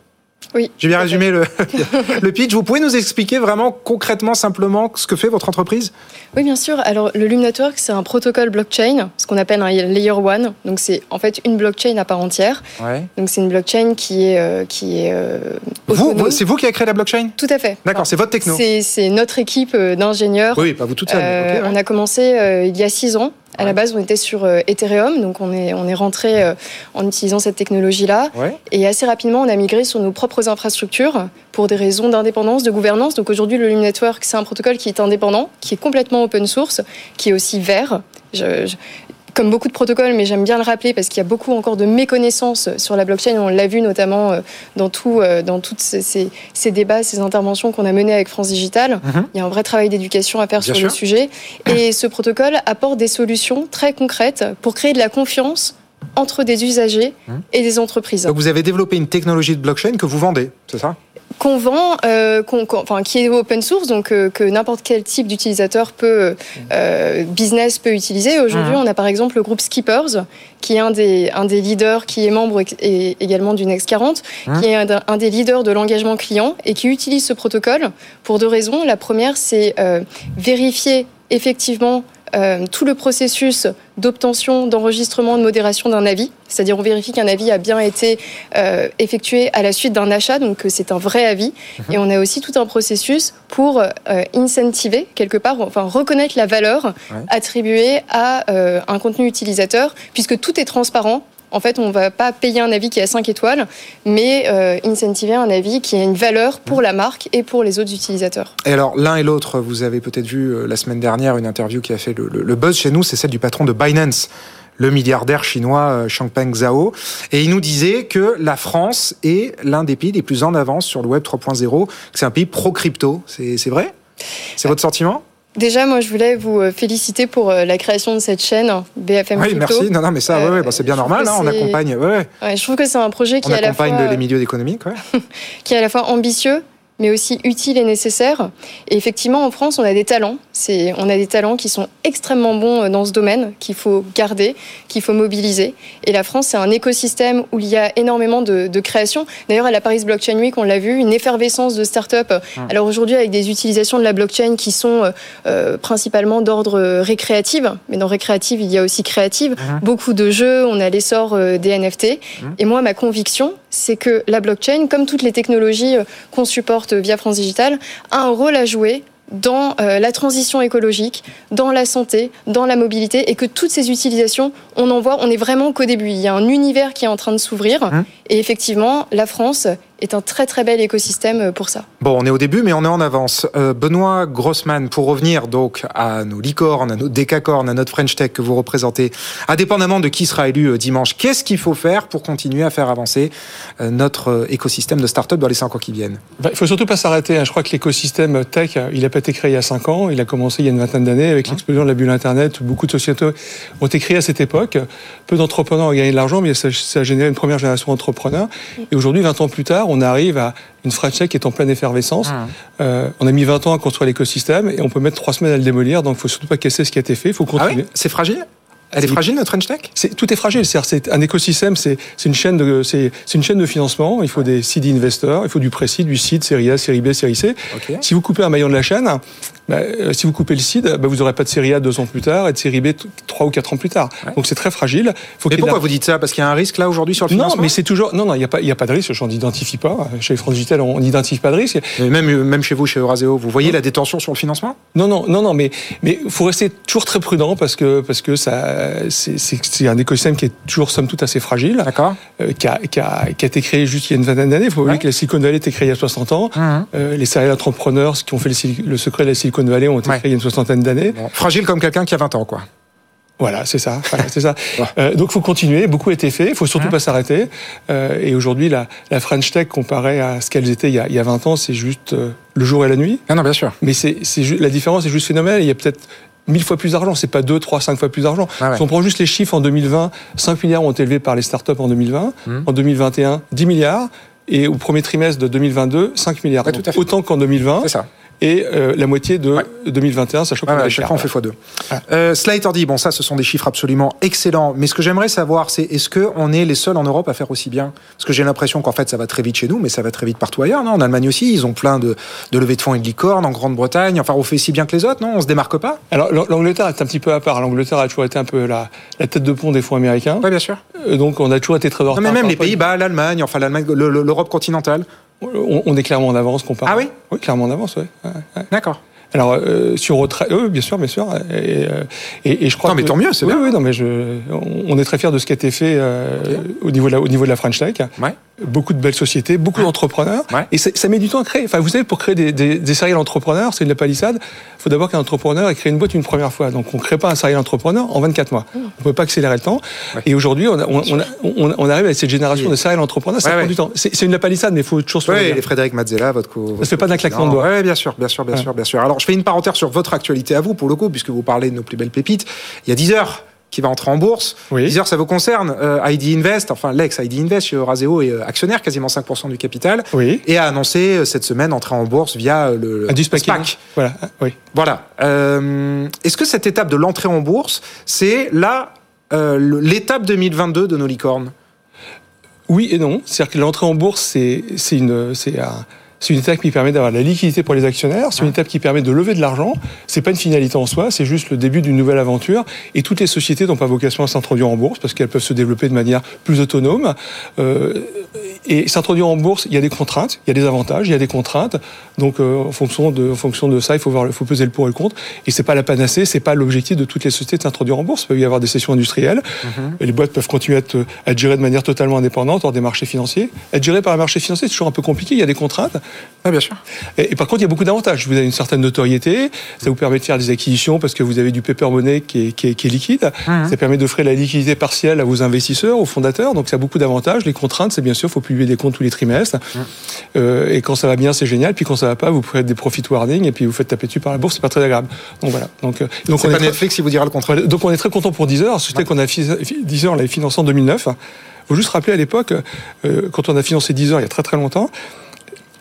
Oui. J'ai bien résumé le, [laughs] le pitch. Vous pouvez nous expliquer vraiment concrètement, simplement, ce que fait votre entreprise? Oui, bien sûr. Alors, le Lume Network, c'est un protocole blockchain, ce qu'on appelle un layer one. Donc, c'est en fait une blockchain à part entière. ouais. Donc, c'est une blockchain qui est, euh, qui est euh, Vous, c'est vous qui avez créé la blockchain? Tout à fait. D'accord, c'est votre techno. C'est notre équipe euh, d'ingénieurs. Oui, pas vous toute seule. mais Euh, ouais. On a commencé il y a six ans. À la base, on était sur Ethereum, donc on est, on est rentré en utilisant cette technologie-là. Ouais. Et assez rapidement, on a migré sur nos propres infrastructures pour des raisons d'indépendance, de gouvernance. Donc aujourd'hui, le Lume Network, c'est un protocole qui est indépendant, qui est complètement open source, qui est aussi vert. Je- je- comme beaucoup de protocoles, mais j'aime bien le rappeler parce qu'il y a beaucoup encore de méconnaissances sur la blockchain. On l'a vu notamment euh, dans tout, euh, dans toutes ces, ces- ces débats, ces interventions qu'on a menées avec France Digital. Mhm. Il y a un vrai travail d'éducation à faire Bien sur le sujet. Et ce protocole apporte des solutions très concrètes pour créer de la confiance entre des usagers Mhm. et des entreprises. Donc vous avez développé une technologie de blockchain que vous vendez, c'est ça? Qu'on vend, euh, enfin, qui est open source, donc euh, que n'importe quel type d'utilisateur peut, euh, business peut utiliser. Aujourd'hui, Mhm. on a par exemple le groupe Skippers, qui est un des, un des leaders, qui est membre et également du Next 40, Mhm. qui est un, un des leaders de l'engagement client et qui utilise ce protocole pour deux raisons. La première, c'est vérifier effectivement euh, tout le processus d'obtention, d'enregistrement, de modération d'un avis. C'est-à-dire on vérifie qu'un avis a bien été euh, effectué à la suite d'un achat, donc que c'est un vrai avis. Et on a aussi tout un processus pour euh, incentiver, quelque part, enfin reconnaître la valeur Ouais. attribuée à euh, un contenu utilisateur, puisque tout est transparent. En fait, on ne va pas payer un avis qui a 5 étoiles, mais euh, incentiver un avis qui a une valeur pour la marque et pour les autres utilisateurs. Et alors, l'un et l'autre, vous avez peut-être vu euh, la semaine dernière une interview qui a fait le, le- le buzz chez nous, c'est celle du patron de Binance, le milliardaire chinois euh, Changpeng Zhao. Et il nous disait que la France est l'un des pays les plus en avance sur le Web 3.0, que c'est un pays pro-crypto. C'est c'est vrai? C'est votre sentiment? Déjà, moi, je voulais vous euh, féliciter pour euh, la création de cette chaîne BFM Oui, Crypto. merci. Non, non, mais ça, ouais, Euh, ouais, bah, c'est bien trouve normal. hein, on accompagne, ouais, je trouve que c'est un projet qui on est, à la accompagne fois, les milieux économiques. [laughs] Qui est à la fois ambitieux, mais aussi utile et nécessaire. Et effectivement, en France, on a des talents. C'est, on a des talents qui sont extrêmement bons euh, dans ce domaine, qu'il faut garder, qu'il faut mobiliser. Et la France, c'est un écosystème où il y a énormément de, de création. D'ailleurs, à la Paris Blockchain Week, on l'a vu, une effervescence de start-up. Alors aujourd'hui, avec des utilisations de la blockchain qui sont euh, euh, principalement d'ordre euh, récréatif, mais dans récréative, il y a aussi créative. Beaucoup de jeux, on a l'essor euh, des NFT. Et moi, ma conviction, c'est que la blockchain, comme toutes les technologies euh, qu'on supporte via France Digital, a un rôle à jouer dans euh, la transition écologique, dans la santé, dans la mobilité, et que toutes ces utilisations, on en voit, on est vraiment qu'au début. Il y a un univers qui est en train de s'ouvrir, Hum. et effectivement, la France est un très très bel écosystème euh, pour ça. Bon, on est au début, mais on est en avance. Euh, Benoît Grossman, pour revenir donc à nos licornes, à nos décacornes, à notre French Tech que vous représentez, indépendamment de qui sera élu euh, dimanche, qu'est-ce qu'il faut faire pour continuer à faire avancer euh, notre euh, écosystème de start-up dans les cinq ans qui viennent? Bah, Il faut surtout pas s'arrêter. hein. Je crois que l'écosystème tech, il n'a pas été créé il y a 5 ans. Il a commencé il y a une vingtaine d'années avec l'explosion de la bulle Internet. où Beaucoup de sociétés ont été créées à cette époque. Peu d'entrepreneurs ont gagné de l'argent, mais ça, ça a généré une première génération d'entrepreneurs. Et aujourd'hui, 20 ans plus tard, on arrive à une French Tech qui est en pleine effervescence. Euh, on a mis 20 ans à construire l'écosystème et on peut mettre 3 semaines à le démolir. Donc, il faut surtout pas casser ce qui a été fait. Il faut Ah continuer. C'est fragile? Elle est fragile, notre French Tech? Tout est fragile. C'est un écosystème, c'est une chaîne de, c'est une chaîne de financement. Il faut des seed investors, il faut du pré-seed, du seed, série A, série B, série C. Si vous coupez un maillon de la chaîne, bah, euh, si vous coupez le seed, bah, vous n'aurez pas de série A deux ans plus tard et de série B trois ou quatre ans plus tard. Ouais. Donc c'est très fragile. Faut Mais pourquoi la- vous dites ça? Parce qu'il y a un risque là aujourd'hui sur le non, financement? mais c'est toujours non, non, il n'y a pas, il y a pas de risque. Je n'en identifie pas. Chez France Digital, on n'identifie pas de risque. Même, euh, même chez vous, chez Euraseo, vous voyez la détention sur le financement? Non, non, non, non, mais mais faut rester toujours très prudent parce que parce que ça c'est c'est un écosystème qui est toujours somme toute assez fragile, D'accord euh, qui, a, qui, a, qui a été créé juste il y a une vingtaine d'années. Il faut oublier Ouais. que la Silicon Valley a été créée il y a 60 ans. Mhm. Euh, les serial entrepreneurs qui ont fait le, secret de la Silicon Valley ont été Ouais. créés il y a une soixantaine d'années. Bon, Fragile comme quelqu'un qui a 20 ans, quoi. Voilà, c'est ça. Voilà, c'est ça. [laughs] Euh, donc, faut continuer. Beaucoup a été fait. Il faut surtout Hein pas s'arrêter. Euh, et aujourd'hui, la, la French Tech, comparée à ce qu'elles étaient il y, a, il y a 20 ans, c'est juste euh, le jour et la nuit. Non, non, bien sûr. Mais c'est, la différence est juste phénoménale. Il y a peut-être mille fois plus d'argent. C'est pas deux, trois, cinq fois plus d'argent. Ah ouais. Si on prend juste les chiffres en 2020, 5 milliards ont été élevés par les startups en 2020. Mhm. En 2021, 10 milliards. Et au premier trimestre de 2022, 5 milliards. Ouais, tout Donc, à fait. autant qu'en 2020. C'est ça. et euh, la moitié de Ouais. 2021, sachant qu'on cher. chaque fois on fait x2. Ah. Euh, Slater dit, bon ça ce sont des chiffres absolument excellents, mais ce que j'aimerais savoir c'est est-ce qu'on est les seuls en Europe à faire aussi bien? Parce que j'ai l'impression qu'en fait ça va très vite chez nous, mais ça va très vite partout ailleurs. Non? En Allemagne aussi, ils ont plein de, de levées de fonds et de licornes, en Grande-Bretagne, enfin on fait si bien que les autres, non? On se démarque pas? Alors l'Ang- l'Angleterre est un petit peu à part. L'Angleterre a toujours été un peu la, la tête de pont des fonds américains. Ouais bien sûr. Euh, Donc on a toujours été très en retard. mais même les Pays-Bas, l'Allemagne, enfin l'Allemagne, l'Europe continentale. On, on est clairement en avance comparé. Ah oui? Oui, clairement en avance, oui. D'accord. Alors, euh, on retraite, oui, bien sûr, bien sûr. Et, euh, et, et je crois Non, mais que- tant mieux, c'est oui, bien. Oui, non, mais je, on on est très fiers de ce qui a été fait euh, au, niveau de la, au niveau de la French Tech. Ouais. Beaucoup de belles sociétés, beaucoup d'entrepreneurs. Ouais. Et ça, ça met du temps à créer. Enfin, vous savez, pour créer des, des, des serial entrepreneurs, c'est de la palissade. Il faut d'abord qu'un entrepreneur ait créé une boîte une première fois. Donc, on ne crée pas un serial entrepreneur en 24 mois. On ne peut pas accélérer le temps. Ouais. Et aujourd'hui, on, a- on, on, a- on- on arrive avec cette génération de serial entrepreneurs. Ça Ouais, prend ouais. du temps. C'est une la palissade, mais il faut toujours se Oui, les Frédéric Mazzella, votre co. se fait pas d'un claquement de doigts. Oui, bien sûr, bien sûr, bien Ouais. sûr, bien sûr. Alors, je fais une parenthèse sur votre actualité à vous, pour le coup, puisque vous parlez de nos plus belles pépites. Il y a 10 heures qui va entrer en bourse. Oui. 10 heures, ça vous concerne. Euh, ID Invest, enfin l'ex ID Invest Euraseo est euh, actionnaire, quasiment 5% du capital, Oui. et a annoncé euh, cette semaine entrer en bourse via le, du SPAC. SPAC. Voilà. Oui. Voilà. Euh, Est-ce que cette étape de l'entrée en bourse, c'est là euh, l'étape 2022 de nos licornes Oui et non. C'est-à-dire que l'entrée en bourse, c'est c'est une, c'est un- c'est une étape qui permet d'avoir de la liquidité pour les actionnaires. C'est une étape qui permet de lever de l'argent. C'est pas une finalité en soi. C'est juste le début d'une nouvelle aventure. Et toutes les sociétés n'ont pas vocation à s'introduire en bourse parce qu'elles peuvent se développer de manière plus autonome. Euh, et s'introduire en bourse, il y a des contraintes, il y a des avantages, il y a des contraintes. Donc, euh, en fonction de, en fonction de ça, il faut voir, il faut peser le pour et le contre. Et c'est pas la panacée, c'est pas l'objectif de toutes les sociétés de s'introduire en bourse. Il peut y avoir des sessions industrielles. Et les boîtes peuvent continuer à être, à être gérées de manière totalement indépendante hors des marchés financiers. Être gérées par un marché financier, c'est toujours un peu compliqué. Il y a des contraintes. Oui, bien sûr. Et, et par contre, il y a beaucoup d'avantages. Vous avez une certaine notoriété. Ça vous permet de faire des acquisitions parce que vous avez du paper money qui est, qui est, qui est liquide. Ça permet d'offrir la liquidité partielle à vos investisseurs, aux fondateurs. Donc, ça a beaucoup d'avantages. Les contraintes, c'est bien sûr, il faut publier des comptes tous les trimestres. Euh, et quand ça va bien, c'est génial. Puis quand ça va pas, vous pouvez être des profit warning et puis vous faites taper dessus par la bourse. C'est pas très agréable. Donc voilà. Donc, euh, donc on est pas très- Netflix qui vous dira le contraire. Donc on est très content pour Deezer. C'était qu'on a Deezer, on l'avait financé en 2009. faut juste rappeler à l'époque, euh, quand on a financé Deezer il y a très très longtemps,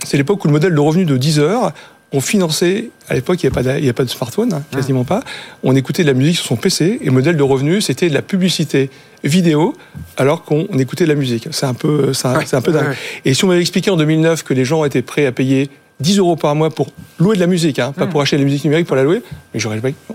c'est l'époque où le modèle de revenu de Deezer, on finançait, à l'époque il n'y avait, pas de- il y avait pas de smartphone, hein, quasiment pas, on écoutait de la musique sur son PC, et le modèle de revenu c'était de la publicité vidéo alors qu'on on écoutait de la musique. C'est un peu, c'est un, Ouais, c'est un peu dingue. ouais. Et si on m'avait expliqué en 2009 que les gens étaient prêts à payer 10 euros par mois pour louer de la musique, hein, pas pour acheter de la musique numérique pour la louer, mais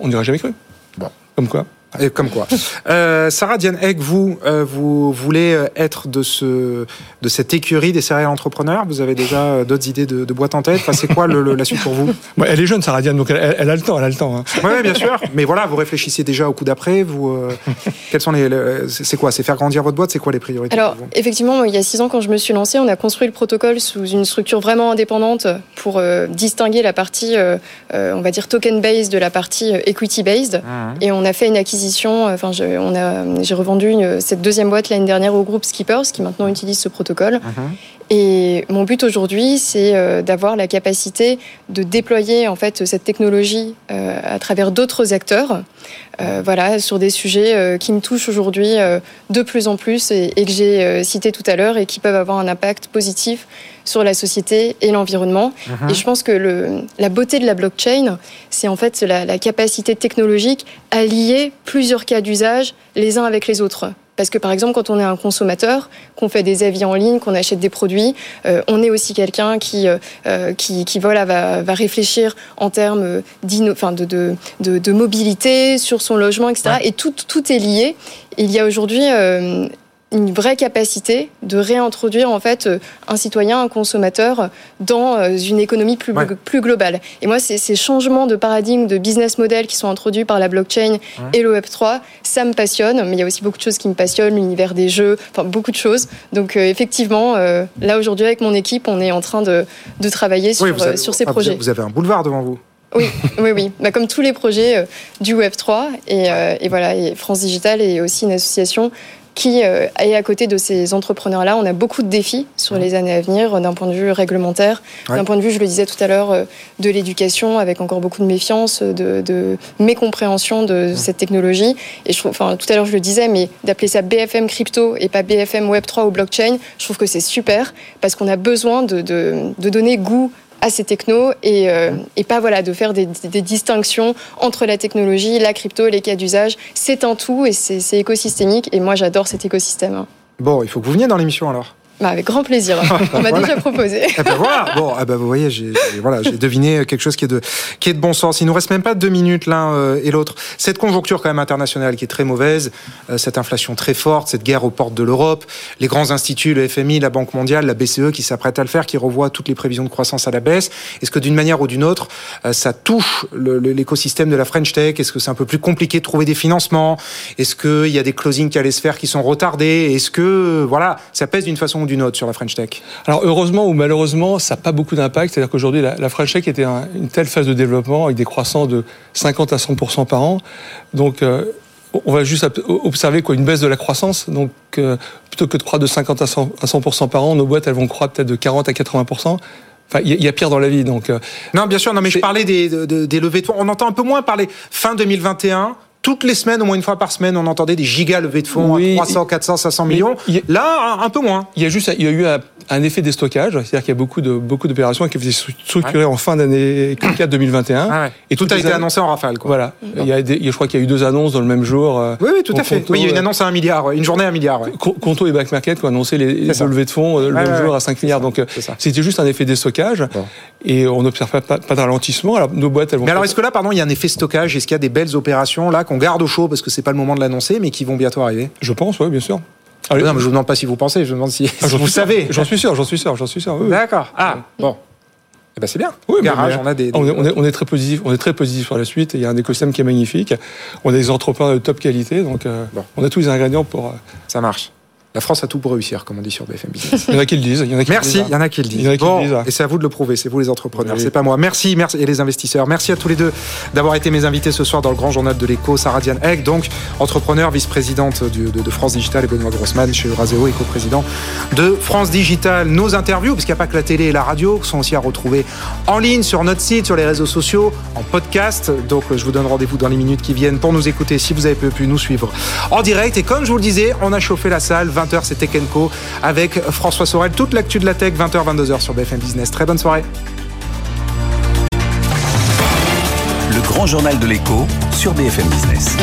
on n'aurait jamais cru. Bon. Comme quoi. Et comme quoi. Euh, Sarah Diane Egg, vous, euh, vous voulez euh, être de, ce, de cette écurie des céréales entrepreneurs? Vous avez déjà euh, d'autres idées de, de boîte en tête? Enfin, C'est quoi le- le- la suite pour vous? Ouais, elle est jeune, Sarah Diane, donc elle, a le temps, elle a le temps. hein. Oui, bien sûr. Mais voilà, vous réfléchissez déjà au coup d'après. Vous, euh, quels sont les, le- c'est quoi? C'est faire grandir votre boîte? C'est quoi les priorités Alors, pour vous? effectivement, il y a six ans, quand je me suis lancée, on a construit le protocole sous une structure vraiment indépendante pour euh, distinguer la partie, euh, euh, on va dire, token-based de la partie euh, equity-based. Mhm. Et on a fait une acquisition, euh, enfin, j'ai revendu cette deuxième boîte l'année dernière au groupe Skippers, qui maintenant utilise ce protocole. Mhm. Et mon but aujourd'hui, c'est euh, d'avoir la capacité de déployer en fait cette technologie euh, à travers d'autres acteurs, euh, voilà, sur des sujets qui me touchent aujourd'hui de plus en plus et, que j'ai cité tout à l'heure et qui peuvent avoir un impact positif sur la société et l'environnement. Mhm. Et je pense que le, la beauté de la blockchain, c'est en fait la, la capacité technologique à lier plusieurs cas d'usage les uns avec les autres. Parce que par exemple, quand on est un consommateur, qu'on fait des avis en ligne, qu'on achète des produits, euh, on est aussi quelqu'un qui, euh, euh, qui, qui voilà, va, va réfléchir en termes enfin, de, de, de, de mobilité, sur son logement, etc. Et tout, tout est lié. Il y a aujourd'hui euh, une vraie capacité de réintroduire en fait euh, un citoyen, un consommateur dans euh, une économie plus, Ouais. plus globale. Et moi, ces, ces changements de paradigme, de business model qui sont introduits par la blockchain et le Web 3, ça me passionne. Mais il y a aussi beaucoup de choses qui me passionnent, l'univers des jeux, enfin beaucoup de choses. Donc euh, effectivement, euh, là aujourd'hui avec mon équipe, on est en train de, de travailler sur, Oui, vous avez- euh, sur ces ah, projets. Vous avez un boulevard devant vous. Oui, oui, oui. Bah, comme tous les projets euh, du Web 3 et, euh, et voilà, et France Digital est aussi une association qui euh, est à côté de ces entrepreneurs-là. On a beaucoup de défis sur les années à venir, euh, d'un point de vue réglementaire, Ouais. d'un point de vue, je le disais tout à l'heure, euh, de l'éducation, avec encore beaucoup de méfiance, de, de mécompréhension de cette technologie. Et je trouve, enfin, tout à l'heure je le disais, mais d'appeler ça BFM crypto et pas BFM Web 3 ou blockchain, je trouve que c'est super parce qu'on a besoin de, de, de donner goût à ces technos et, et pas voilà de faire des, des, distinctions entre la technologie, la crypto, les cas d'usage. C'est un tout et c'est écosystémique. Et moi, j'adore cet écosystème. Bon, il faut que vous veniez dans l'émission alors. Bah, avec grand plaisir. [laughs] On m'a déjà proposé. Eh ben voilà. Bon, eh ben vous voyez, j'ai voilà, deviné quelque chose qui est de qui est de bon sens. Il nous reste même pas deux minutes l'un euh, et l'autre. Cette conjoncture quand même internationale qui est très mauvaise, euh, cette inflation très forte, cette guerre aux portes de l'Europe, les grands instituts, le FMI, la Banque mondiale, la BCE qui s'apprêtent à le faire, qui revoient toutes les prévisions de croissance à la baisse. Est-ce que d'une manière ou d'une autre, euh, ça touche l'écosystème de la French Tech? Est-ce que c'est un peu plus compliqué de trouver des financements? Est-ce qu'il y a des closings qui allaient se faire qui sont retardés? Est-ce que voilà, ça pèse d'une façon d'une autre sur la French Tech Alors heureusement ou malheureusement, ça n'a pas beaucoup d'impact. C'est-à-dire qu'aujourd'hui, la, French Tech était une telle phase de développement avec des croissants de 50 à 100 par an. Donc euh, on va juste observer quoi une baisse de la croissance. Donc euh, plutôt que de croître de 50 à 100, à 100 par an, nos boîtes elles vont croître peut-être de 40 à 80 Enfin, il y, a pire dans la vie, donc. Euh, non, bien sûr. Non, mais je parlais des, des levées de fonds. On entend un peu moins parler fin 2021 toutes les semaines, au moins une fois par semaine, on entendait des gigas levées de fonds, 300, 400, 500 millions. Là, un, peu moins. Il y a juste, il y a eu un, effet déstockage, c'est-à-dire qu'il y a beaucoup de beaucoup d'opérations qui étaient structurées en fin d'année 4 2021. Ah et tout, a été annoncé en rafale. Quoi. Voilà. Il y a je crois qu'il y a eu deux annonces dans le même jour. Euh, oui, oui, tout à fait. oui, il y a eu une euh, annonce à un milliard, une journée à un milliard. Conto et Back Market qui ont annoncé les, levées de fonds euh, le même jour à 5 milliards. Donc c'était juste un effet déstockage et on n'observe pas, pas, de ralentissement. Alors nos boîtes, elles vont. Mais alors est-ce que là, pardon, il y a un effet stockage Est-ce qu'il y a des belles opérations là qu'on garde au chaud parce que c'est pas le moment de l'annoncer, mais qui vont bientôt arriver Je pense, oui, bien sûr. non, mais je vous demande pas si vous pensez, je vous demande si, ah, vous savez. J'en suis sûr, j'en suis sûr, j'en suis sûr. D'accord. Ah, bon. Eh ben c'est bien. Oui, Garage, on a des, On, est, on, est, très positif. On est très positif sur la suite. Il y a un écosystème qui est magnifique. On a des entrepreneurs de top qualité, donc euh, on a tous les ingrédients pour. Euh, Ça marche. La France a tout pour réussir, comme on dit sur BFM Business. Il y en a qui le disent. Il y en a qui merci, il y en a qui le disent. Bon, et c'est à vous de le prouver, c'est vous les entrepreneurs, c'est pas moi. Merci, merci et les investisseurs. Merci à tous les deux d'avoir été mes invités ce soir dans le grand journal de l'écho. Sarah Diane Egg, donc entrepreneur, vice-présidente de, de, France Digital et Benoît Grossman chez Euraseo et co-président de France Digital. Nos interviews, parce qu'il n'y a pas que la télé et la radio, sont aussi à retrouver en ligne sur notre site, sur les réseaux sociaux, en podcast. Donc je vous donne rendez-vous dans les minutes qui viennent pour nous écouter si vous avez pu nous suivre en direct. Et comme je vous le disais, on a chauffé la salle. 20h, c'est Tech avec François Sorel. Toute l'actu de la tech, 20h, 22h sur BFM Business. Très bonne soirée. Le grand journal de l'écho sur BFM Business.